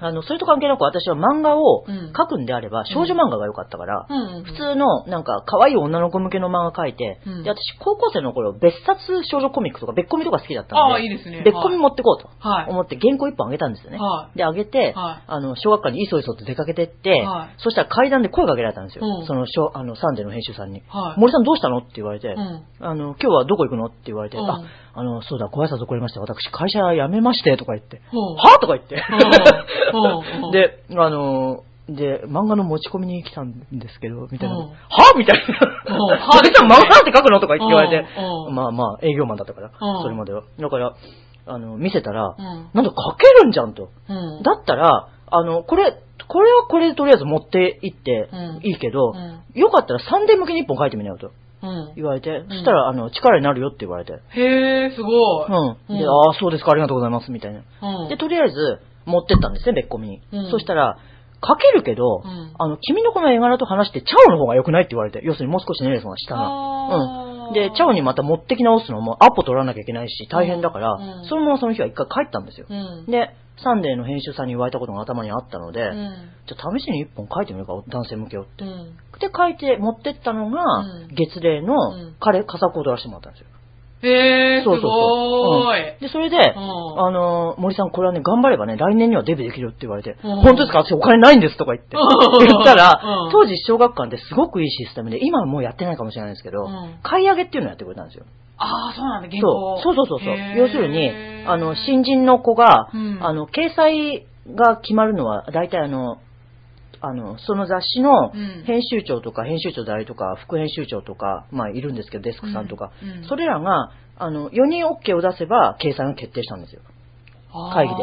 あの、それと関係なく私は漫画をうん描くんであれば、少女漫画が良かったから。普通の、なんか、可愛い女の子向けの漫画描いて、うんで、私、高校生の頃、別冊少女コミックとか、別コミとか好きだったんで。別コミ持ってこうとはい。思って、原稿一本あげたんですよね。はで、あげて、はいあの、小学館にいそいそと出かけてって、はいそしたら階段で声かけられたんですよ。うんその、あの、サンデーの編集さんに。はい。森さんどうしたの？って言われて、うん。あの、今日はどこ行くの？って言われて、うんあ、あの、そうだ、ご挨拶遅れまして、私、会社辞めまして、とか言って。はぁとか言って。で、あの、で、漫画の持ち込みに来たんですけど、みたいな。うんはぁみたいな。うん はぁで漫画って書くのとか言って言われてまあまあ、営業マンだったからうん、それまでは。だから、あの、見せたら、うん。なんだ書けるんじゃんと。うん。だったら、あの、これ、これはこれでとりあえず持って行ってうんいいけど、うん。よかったらサンデー向けに一本書いてみなよとうん。言われて、そしたら、あの、力になるよって言われて。へえ、すごい。うん。で、うんああ、そうですか、ありがとうございます、みたいな。うん。で、とりあえず、持ってったんですね、別コミに。うんそしたら、書けるけど、うんあの、君のこの絵柄と話して、チャオの方が良くないって言われて、要するにもう少しね、その下が。あーで、チャオにまた持ってき直すのもアポ取らなきゃいけないし、大変だから、うんそのままその日は一回帰ったんですよ。うん。で、サンデーの編集さんに言われたことが頭にあったので、うん。じゃあ試しに一本書いてみようか、男性向けをって。うん。で、書いて持ってったのが、うん月齢のうん彼、佳作を取らせてもらったんですよ。へえ、すそうそうそうごーい。で、それで、んあのー、森さん、これはね、頑張ればね、来年にはデビューできるって言われて、うん本当ですか？私お金ないんですとか言って。うん言ったら、うん当時小学館ってすごくいいシステムで、今はもうやってないかもしれないですけど、うん買い上げっていうのをやってくれたんですよ。ああ、そうなんだ、原そ稿。うそうそうそうそう。要するに、あの、新人の子が、うんあの、掲載が決まるのは、大体あの、あの、その雑誌のうん。編集長とか、編集長代理とか、副編集長とか、まあいるんですけど、デスクさんとか、それらが、あの、4人 OK を出せば、掲載が決定したんですよ。会議で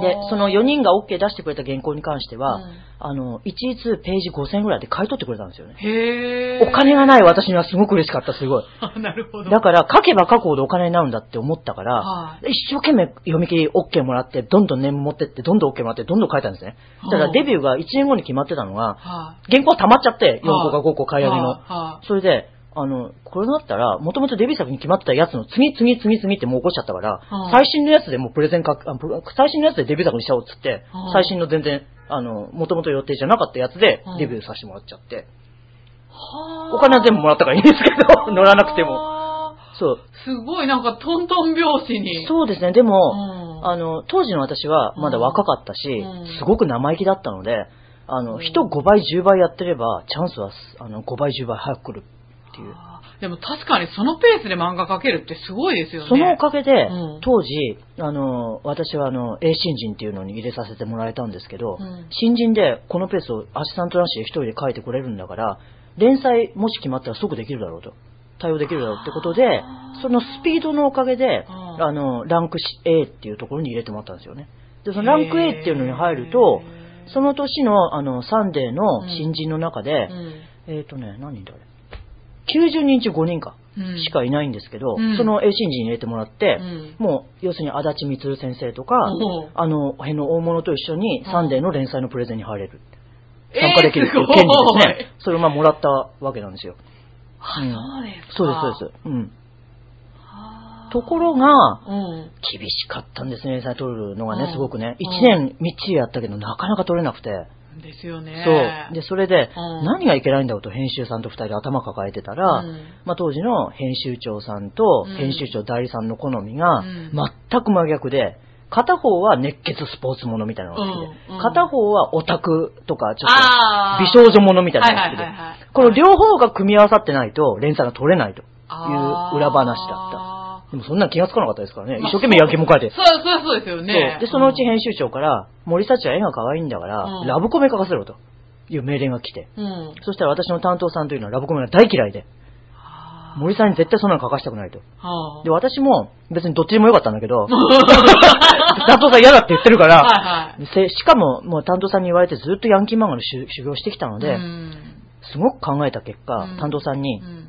で、その4人が OK 出してくれた原稿に関しては、うんあの、一律ページ5000円ぐらいで買い取ってくれたんですよね。へえ。お金がない私にはすごく嬉しかった、すごい。なるほど。だから、書けば書くほどお金になるんだって思ったから、はい一生懸命読み切り OK もらって、どんどんネーム持ってって、どんどん OK もらって、どんどん書いたんですね。ただ、うんデビューが1年後に決まってたのが、は原稿溜まっちゃって、4個はいか5個買い上げの。それで、あの、これだったら、もともとデビュー作に決まってたやつの次、次、次、次ってもう起こっちゃったから、うん最新のやつでもうプレゼンか、最新のやつでデビュー作にしちゃおうっつって、うん最新の全然、あの、もともと予定じゃなかったやつでうんデビューさせてもらっちゃって、はあ。お金は全部もらったからいいんですけど、乗らなくても。も。そう。すごいなんかトントン拍子に。そうですね、でも、うん。あの、当時の私はまだ若かったし、うん。すごく生意気だったので、あの、うん。人5倍、10倍やってれば、チャンスは、あの、5倍、10倍早く来るっていう。でも確かにそのペースで漫画描けるってすごいですよね。そのおかげで、うん。当時、あの、私はあの、A 新人っていうのに入れさせてもらえたんですけど、うん。新人でこのペースをアシスタントなしで一人で書いてこれるんだから、連載もし決まったら即できるだろうと。対応できるだろうってことでそのスピードのおかげで、うん。あの、ランク A っていうところに入れてもらったんですよね。で、そのランク A っていうのに入ると、その年の、あの、サンデーの新人の中で、うん。えっ、とね、何人だあれ？?90 人中5人か、うんしかいないんですけど、うんその A 新人に入れてもらって、うんもう、要するにあだち充先生とか、うんあの、辺の大物と一緒にうんサンデーの連載のプレゼンに入れる。えー参加できるっていう権利ですね。それをまあもらったわけなんですよ。あうんそうですか。そうです、そうん。はあところが、うん。厳しかったんですね、連載取るのがね、うんすごくね。うん1年みっちりやったけど、なかなか取れなくて。ですよね。そう。で、それで、うん。何がいけないんだろうと編集さんと二人で頭抱えてたら、うん。まあ当時の編集長さんとうん。編集長代理さんの好みがうん。全く真逆で、片方は熱血スポーツものみたいなのが好きで、うんうん。片方はオタクとかちょっと美少女ものみたいなのが好きではいはいはいはい、この両方が組み合わさってないと連載が取れないという裏話だった。でもそんな気がつかなかったですからね。まあ一生懸命野球も書いて。そう、そうそうですよね。で、そのうち編集長から、森幸は絵が可愛いんだから、うんラブコメ書かせろという命令が来て。うん。そしたら私の担当さんというのはラブコメが大嫌いで、はあ森さんに絶対そんなの書かしたくないと。はあで、私も別にどっちでもよかったんだけど、担当さん嫌だって言ってるから、はいはい。せしかも、もう担当さんに言われてずっとヤンキー漫画の修修行してきたので、うんすごく考えた結果、うん担当さんにう、ん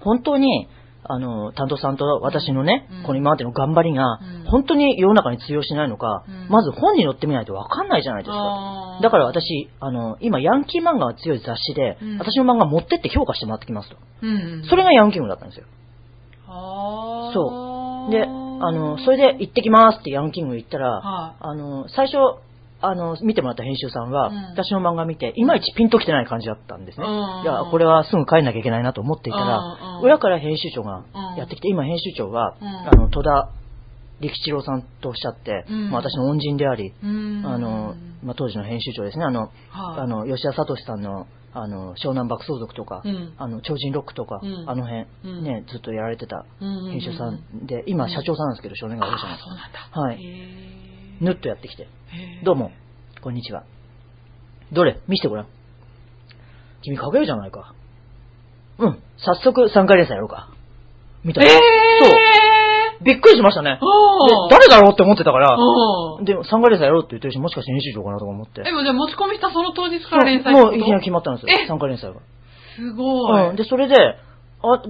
本当に、あの、担当さんと私のね、うんこの今までの頑張りがうん、本当に世の中に通用しないのか、うんまず本に載ってみないとわかんないじゃないですか。だから私、あの、今、ヤンキー漫画が強い雑誌で、うん私の漫画持ってって評価してもらってきますと。うん。それがヤンキームだったんですよ。そうで、あの、それで行ってきますってヤンキング行ったら、はあの、最初、あの、見てもらった編集さんは、うん。私の漫画見て、いまいちピンときてない感じだったんですね。うん。いや、これはすぐ帰んなきゃいけないなと思っていたら、うん裏から編集長がうん。やってきて、今編集長は、うん。あの、戸田力一郎さんとおっしゃって、うん。まあ、私の恩人であり、うん。あの、まあ、当時の編集長ですね、あの、はい。あの、吉田聡さんの、あの、湘南爆走族とか、うん。あの、超人ロックとか、うん。あの辺、うん。ね、ずっとやられてたうん編集さんで、今社長さんなんですけど、少年が社あそうなんだ。はいぬっとやってきて、どうも、こんにちは。どれ？見せてごらん。君書けるじゃないか。うん、早速3回連載やろうか。みたいな。えそう。びっくりしましたね。誰だろうって思ってたから、で、3回連載やろうって言ってるし、もしかして編集長かなとか思って。でもじゃあ持ち込みしたその当日から連載もういきなり決ままったんですよえ？3回連載が。すごい。うん。で、それで、あ、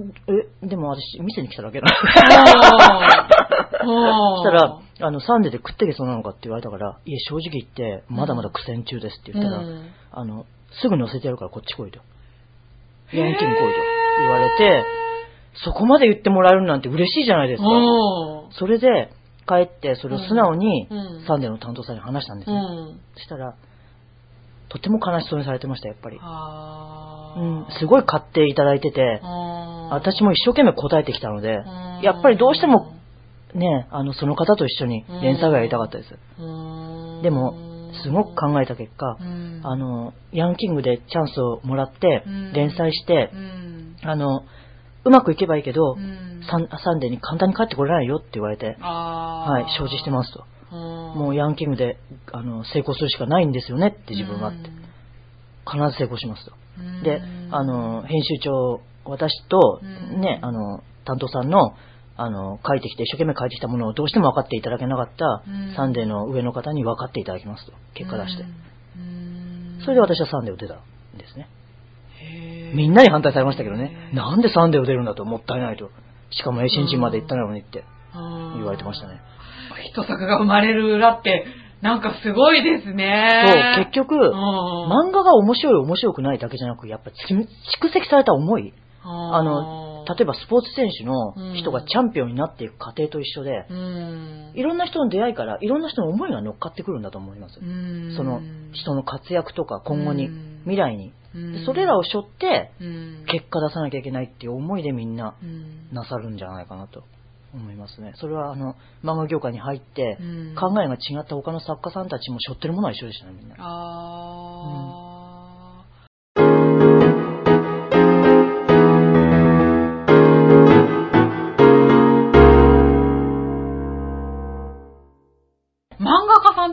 え、でも私、店に来ただけだ。そしたら、あの、サンデーで食ってけそうなのかって言われたから、いえ、正直言って、まだまだ苦戦中ですって言ったら、うんあの、すぐ載せてやるからこっち来いと。ヤングキングに来いと言われて、そこまで言ってもらえるなんて嬉しいじゃないですか。それで、帰って、それを素直にうん、サンデーの担当さんに話したんですね。うん。そしたら、とても悲しそうにされてました、やっぱり。うん、すごい買っていただいてて、私も一生懸命答えてきたので、うんやっぱりどうしても、ね、あの、その方と一緒に連載がやりたかったです。うん。でも、すごく考えた結果う、ん。あの、ヤンキングでチャンスをもらってうん、連載してう、ん。あの、うまくいけばいいけどう、ん。サンデーに簡単に帰ってこれないよって言われて、はい、承知してますと。うん。もうヤンキングで、あの、成功するしかないんですよねって自分はって。必ず成功しますと。うん。で、あの、編集長、私とうん、ね、あの、担当さんの、あの、書いてきて、一生懸命書いてきたものをどうしても分かっていただけなかったうん、サンデーの上の方に分かっていただきますと。結果出して。うんそれで私はサンデーを出たんですね。みんなに反対されましたけどね。なんでサンデーを出るんだと、もったいないと。しかも、 A 新人まで行ったのにって言われてましたね。一作が生まれる裏って、なんかすごいですね。そう、結局、うん漫画が面白い面白くないだけじゃなく、やっぱり蓄積された思い。あの、例えばスポーツ選手の人がチャンピオンになっていく過程と一緒で、うん。いろんな人の出会いから、いろんな人の思いが乗っかってくるんだと思います。うん。その人の活躍とか今後にうん、未来に。それらを背負って、うん。結果出さなきゃいけないっていう思いでみんなうん。なさるんじゃないかなと思いますね。それはあの、漫画業界に入ってうん、考えが違った他の作家さんたちも背負ってるものは一緒でしたね、みんな。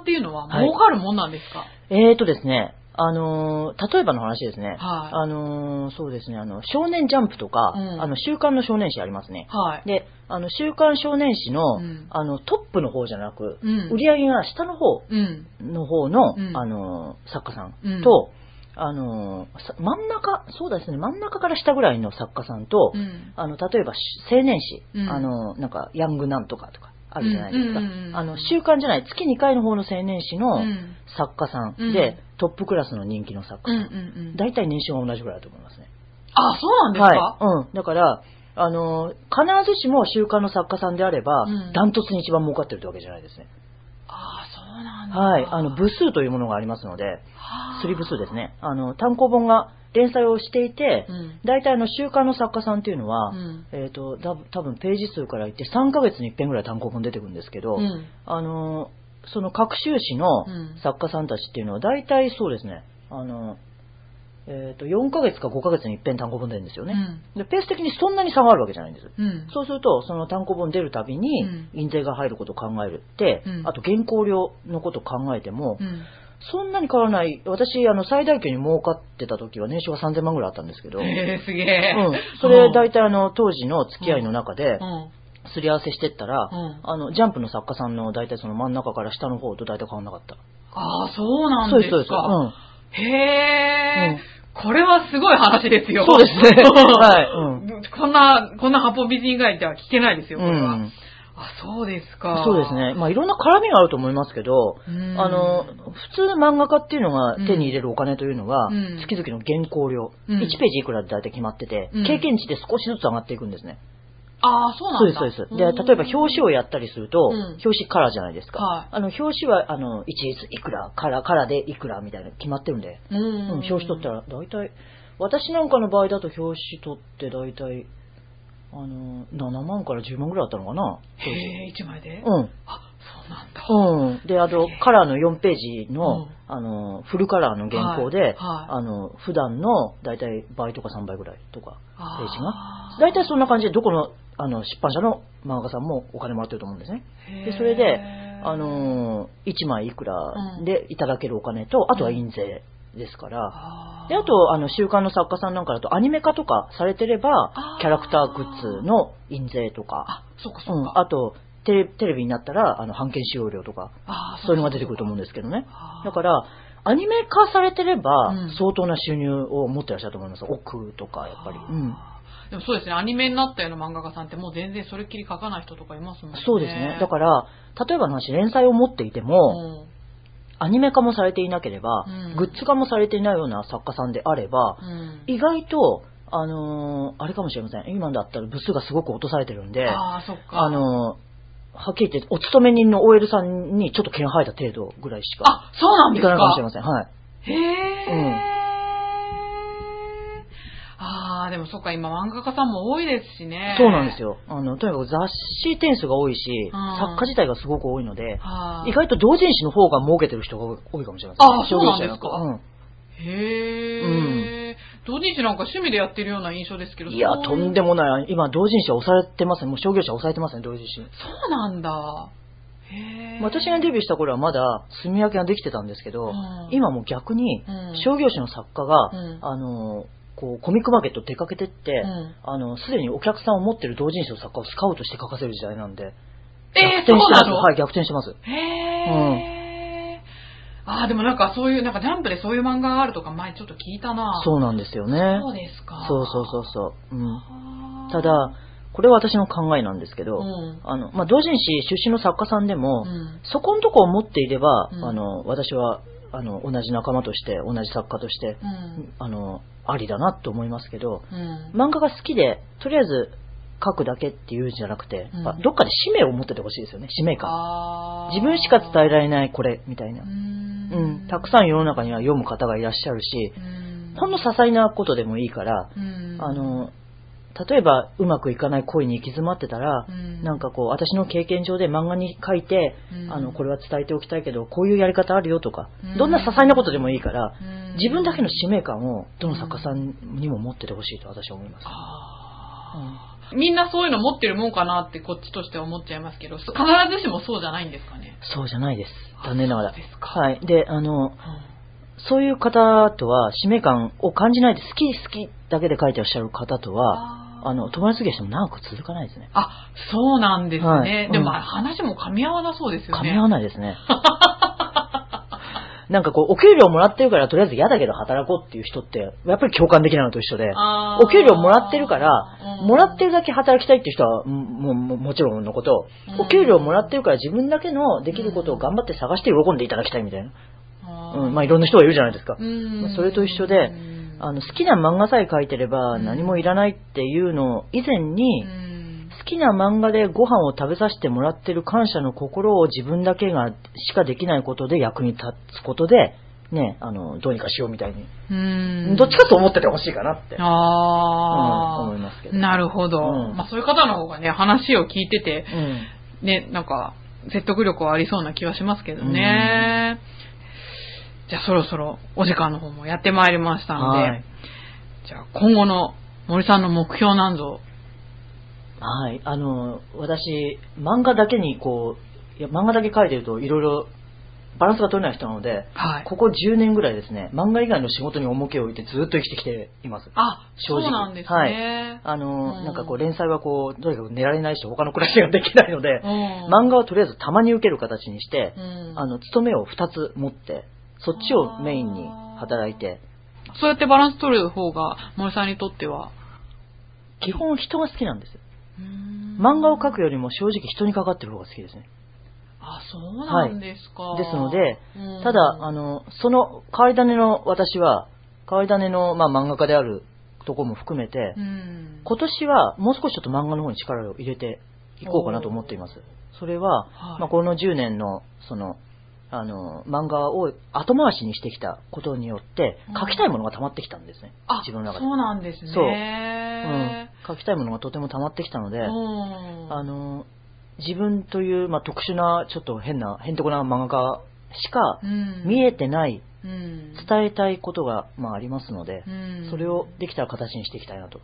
っていうのははい儲かるもんなんですか、えーとですね、あのー例えばの話ですね。はいあのーそうですね、あの、少年ジャンプとか、うんあの、週刊の少年誌ありますね。はい。で、あの、週刊少年誌の、うんあの、トップの方じゃなく、うん売り上げが下の方うん。の方の、うんあのー作家さんうんと、あの真ん中、そうですね、真ん中から下ぐらいの作家さんと、うん。あの、例えばし青年誌、うんあの、なんか、ヤングなんとかとか、あるじゃないですか。あの、週刊じゃない、月2回の方の青年誌のうん作家さんうんで、トップクラスの人気の作家さん。大体年収が同じぐらいだと思いますね。あ、そうなんですか？はい。うん。だから、あの、必ずしも週刊の作家さんであればうん、ダントツに一番儲かってるってわけじゃないですね。ああ、そうなんだ。はい。あの、部数というものがありますので、はあスリ部数ですね。あの、単行本が連載をしていてう、ん。大体あの、週刊の作家さんっていうのは、うんえっ、と、だ多分ページ数から言って3ヶ月に一遍ぐらい単行本出てくるんですけど、うん。あの、その各収支のうん作家さんたちっていうのは大体そうですね、あの、えっ、と、4ヶ月か5ヶ月に一遍単行本出るんですよね。で、ペース的にそんなに差があるわけじゃないんです。そうすると、その単行本出るたびにうん、印税が入ることを考えるって、うんあと原稿料のことを考えても、うん。そんなに変わらない。私、あの、最大級に儲かってた時は年収が3000万ぐらいあったんですけど、うん。えー、すげえ。それ大体あの、当時の付き合いの中でう、ん。すり合わせしてったら、うんあの、ジャンプの作家さんの大体その真ん中から下の方と大体変わんなかった。ああ、そうなんそうです、ですか。そうです。へえ、うんこれはすごい話ですよ。そうですね はいうんこんな、こんな八方美人以外では聞けないですよ、うん。これは。うん。あ、そうですか。そうですね。まあ、いろんな絡みがあると思いますけど、うんあの、普通漫画家っていうのが手に入れるお金というのが、うん月々の原稿料、うん1ページいくらで大体決まってて、うん経験値で少しずつ上がっていくんですね。ああ、そうなんだ。そうです、そうです。で、例えば表紙をやったりすると、うん表紙カラーじゃないですか。はいあの、表紙は、あの、一律いくら、カラー、カラーでいくらみたいな決まってるんで、うん。うん、表紙取ったら、大体、私なんかの場合だと表紙取って大体、あの、7万から10万ぐらいあったのかな？へえ、一枚で？うん。あ、そうなんだ。うん。で、あと、カラーの4ページの、うん。あの、フルカラーの原稿で、はい。はい。あの、普段の大体倍とか3倍ぐらいとか、あページが。大体そんな感じで、どこの、あの、出版社の漫画家さんもお金もらってると思うんですね。で、それで、あ、のー、1枚いくらでいただけるお金と、あとは印税ですから、で、あと、あの、週刊の作家さんなんかだと、アニメ化とかされてればキャラクターグッズの印税とか、あ、そうかそううか。ん、あと、テレテレビになったら、あの、版権使用料とか、そういうのが出てくると思うんですけどね。だから、アニメ化されてればうん、相当な収入を持ってらっしゃると思います。億とか、やっぱり。うん。でもそうですね、アニメになったような漫画家さんってもう全然それっきり描かない人とかいますもんね。そうですね。だから、例えばの話、連載を持っていても、うんアニメ化もされていなければ、うんグッズ化もされていないような作家さんであれば、うん意外と、あのーあれかもしれません。今だったら部数がすごく落とされてるんで、あああ、そっか。のーはっきり言って、お勤め人の OL さんにちょっと毛が生えた程度ぐらいしか、あ、そうなんいですかかないかもしれません。はい。へえ。ああ、でもそっか、今漫画家さんも多いですしね。そうなんですよ。あの、とにかく雑誌点数が多いし、うん作家自体がすごく多いので、はい。意外と同人誌の方が儲けてる人が多いかもしれません。あそうなんですか商業者なんへえ。同人誌なんか趣味でやってるような印象ですけど。うん。いや、とんでも。もない。今、同人誌は抑えてますね。もう商業者は抑えてますね、同人誌。そうなんだ。へえ。私がデビューした頃はまだ住み分けができてたんですけど、うん今もう逆にうん商業誌の作家が、うんあのこうコミックマーケット出かけてって、うん。あのすでにお客さんを持ってる同人誌の作家をスカウトして書かせる時代なんでえー、逆転してます。はい逆転してます。へえ。ああ、でもなんかそういう、なんかジャンプでそういう漫画があるとか前ちょっと聞いたな。そうなんですよね。そうですか。そうそうそうそう、うん、ただこれは私の考えなんですけど、うん。あのまあ、同人誌出身の作家さんでも、うん。そこのとこを持っていれば、うん。あの私はあの同じ仲間として同じ作家として、うん。あのありだなと思いますけどうん。漫画が好きでとりあえず書くだけっていうんじゃなくて、うん。どっかで使命を持っててほしいですよね使命感。自分しか伝えられないこれみたいな。う、うんん。たくさん世の中には読む方がいらっしゃるしうん。ほんの些細なことでもいいから、うん。あの例えばうまくいかない恋に行き詰まってたら、うんなんかこう私の経験上で漫画に書いて、うんあのこれは伝えておきたいけどこういうやり方あるよとか、うんどんな些細なことでもいいから、うん自分だけの使命感をどの作家さんにも持っててほしいと私は思います。あーみんなそういうの持ってるもんかなってこっちとしては思っちゃいますけど、必ずしもそうじゃないんですかね？そうじゃないです。残念ながら。そうですかはい。で、あの、うんそういう方とは使命感を感じないで好き好きだけで書いてらっしゃる方とは、あの、友達付き合いしても長く続かないですね。あ、そうなんですね。はいでも、うん話も噛み合わなそうですよね。噛み合わないですね。なんかこう、お給料もらってるからとりあえず嫌だけど働こうっていう人って、やっぱり共感できないのと一緒で、お給料もらってるから、うんもらってるだけ働きたいっていう人は、ももももちろんのこと、うんお給料もらってるから自分だけのできることを頑張って探して喜んでいただきたいみたいな。うん、まあいろんな人がいるじゃないですか。それと一緒でうんあの、好きな漫画さえ描いてればうん何もいらないっていうのを以前に、うん好きな漫画でご飯を食べさせてもらってる感謝の心を自分だけがしかできないことで役に立つことで、ね、あの、どうにかしようみたいに。うんどっちかと思っててほしいかなって。ああ、うん思いますけどなるほど。うんまあそういう方の方がね、話を聞いてて、うん。ね、なんか、説得力はありそうな気はしますけどね。じゃあそろそろお時間の方もやってまいりましたので、はい。じゃあ今後の森さんの目標なんぞ。はい。あの、私、漫画だけにこう、いや、漫画だけ描いてるといろいろバランスが取れない人なので、はい。ここ10年ぐらいですね、漫画以外の仕事に重きを置いてずっと生きてきています。あ、正直そうなんですね。あの、うんなんかこう連載はこう、とにかく寝られないし他の暮らしができないので、うん漫画をとりあえずたまに受ける形にして、うんあの、勤めを2つ持って、そっちをメインに働いて、そうやってバランス取る方が森さんにとっては。基本人が好きなんですよ。うん漫画を描くよりも正直人にかかってる方が好きですね。あ、そうなんですか。ですのでうんただ、あの、その変わり種の私は、変わり種の、まあ、漫画家であるとこも含めて、うん。今年はもう少しちょっと漫画の方に力を入れていこうかなと思っています。それは、はいまあ、この10年の、その、あの、漫画を後回しにしてきたことによってうん、書きたいものが溜まってきたんですね。あ、自分の中で。そうなんですね。そううん書きたいものがとても溜まってきたので、うん。あの、自分という、まあ、特殊な、ちょっと変な、変とこな漫画家しかうん、見えてない、うん、伝えたいことが、まあ、ありますのでう、んそれをできたら形にしていきたいなと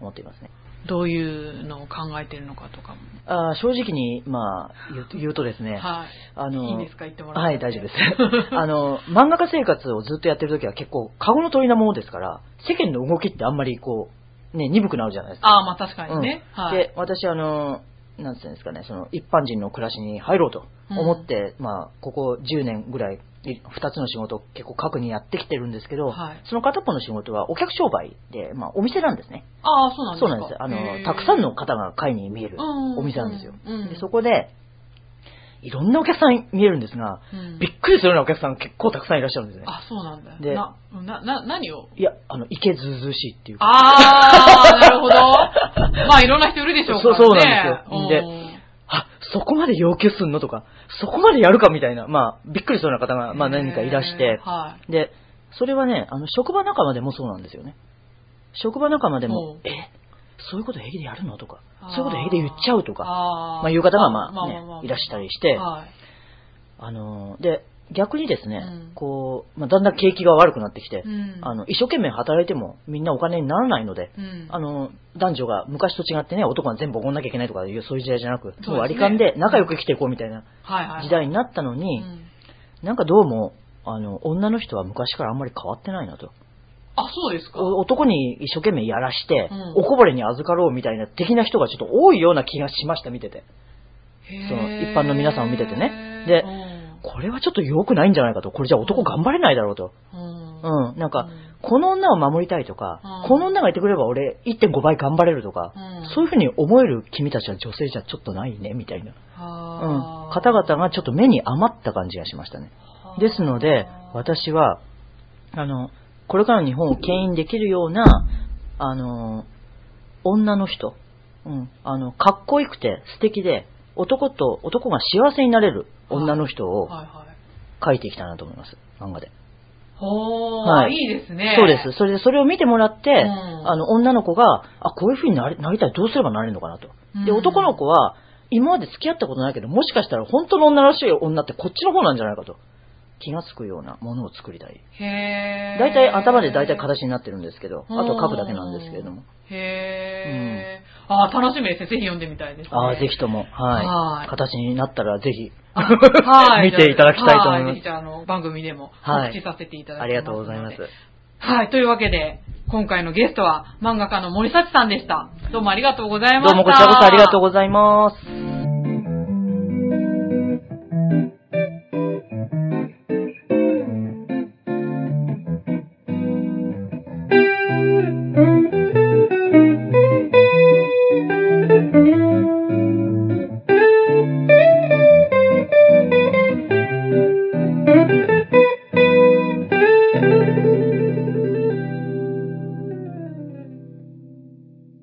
思っていますね。どういうのを考えてるのかとかも。あー正直に、まあ、言うとですね、はい。あのいいですか？言ってもらってはい、大丈夫です。あの、漫画家生活をずっとやってる時は結構、カゴの鳥なものですから、世間の動きってあんまりこう、ね、鈍くなるじゃないですか。ああ、まあ確かにね。はい。で、私、あの、なんていうんですかね、その、一般人の暮らしに入ろうと思って、まあ、ここ10年ぐらい、い二つの仕事を結構核にやってきてるんですけど、はいその片っぽの仕事はお客商売で、まあ、お店なんですね。ああ、そうなんですかそうなんです。あの、たくさんの方が買いに見えるうんお店なんですよ。うんうんでそこで、いろんなお客さん見えるんですが、うんびっくりするようなお客さんが結構たくさんいらっしゃるんですね。あ、そうなんだ。でな、な、な、何を？いや、あの、池ずうずうしいっていうか。ああ、なるほど。まあ、いろんな人いるでしょうからね。そうそうなんですようんあ、そこまで要求すんのとか、そこまでやるかみたいな、まあ、びっくりするような方が、まあ何人かいらして。はで、それはね、あの、職場仲間でもそうなんですよね。職場仲間でもう。ん、え、そういうこと平気でやるのとかそういうこと平気で言っちゃうとか、あー。まあいう方がまあ。ねいらしたりして、はい。あのー、で、逆にですねうん、こう、まあだんだん景気が悪くなってきてう、ん。あの、一生懸命働いてもみんなお金にならないので、うん、あの、男女が昔と違ってね、男が全部おごんなきゃいけないとかいう、そういう時代じゃなく、すねもう割り勘で仲良く生きていこうみたいな。時代になったのに、うんなんかどうも、あの、女の人は昔からあんまり変わってないなと。あ、そうですか。お男に一生懸命やらして、うんおこぼれに預かろうみたいな的な人がちょっと多いような気がしました、見てて。その一般の皆さんを見ててねでうんこれはちょっと良くないんじゃないかと。これじゃ男頑張れないだろうと。うんうん。なんか、うんこの女を守りたいとか、うんこの女がいてくれれば俺1.5倍頑張れるとか、うんそういうふうに思える君たちは女性じゃちょっとないね、みたいな。うん。方々がちょっと目に余った感じがしましたね。ですので、私は、あの、これからの日本を牽引できるような、あの、女の人、うん、あの、かっこよくて素敵で、男と、男が幸せになれる女の人を。描いていきたいなと思います、漫画で。ほー、はいいいですね。そうです。それで、それを見てもらって、んあの、女の子が、あ、こういう風になりなりたい、どうすればなれるのかなと。で、うん男の子は、今まで付き合ったことないけど、もしかしたら本当の女らしい女ってこっちの方なんじゃないかと。気がつくようなものを作りたい。へー。大体頭で大体形になってるんですけど、あと書くだけなんですけれども。へえ。うん、ああ、楽しみですね。ぜひ読んでみたいです、ね、ああ、ぜひとも。はい。形になったらぜひ。はい。見ていただきたいと思います。ぜひ、あの、番組でもは告知させていただきます、い、ありがとうございます。はい。というわけで、今回のゲストは漫画家の森幸さんでした。どうもありがとうございました。どうもこちらこそありがとうございます。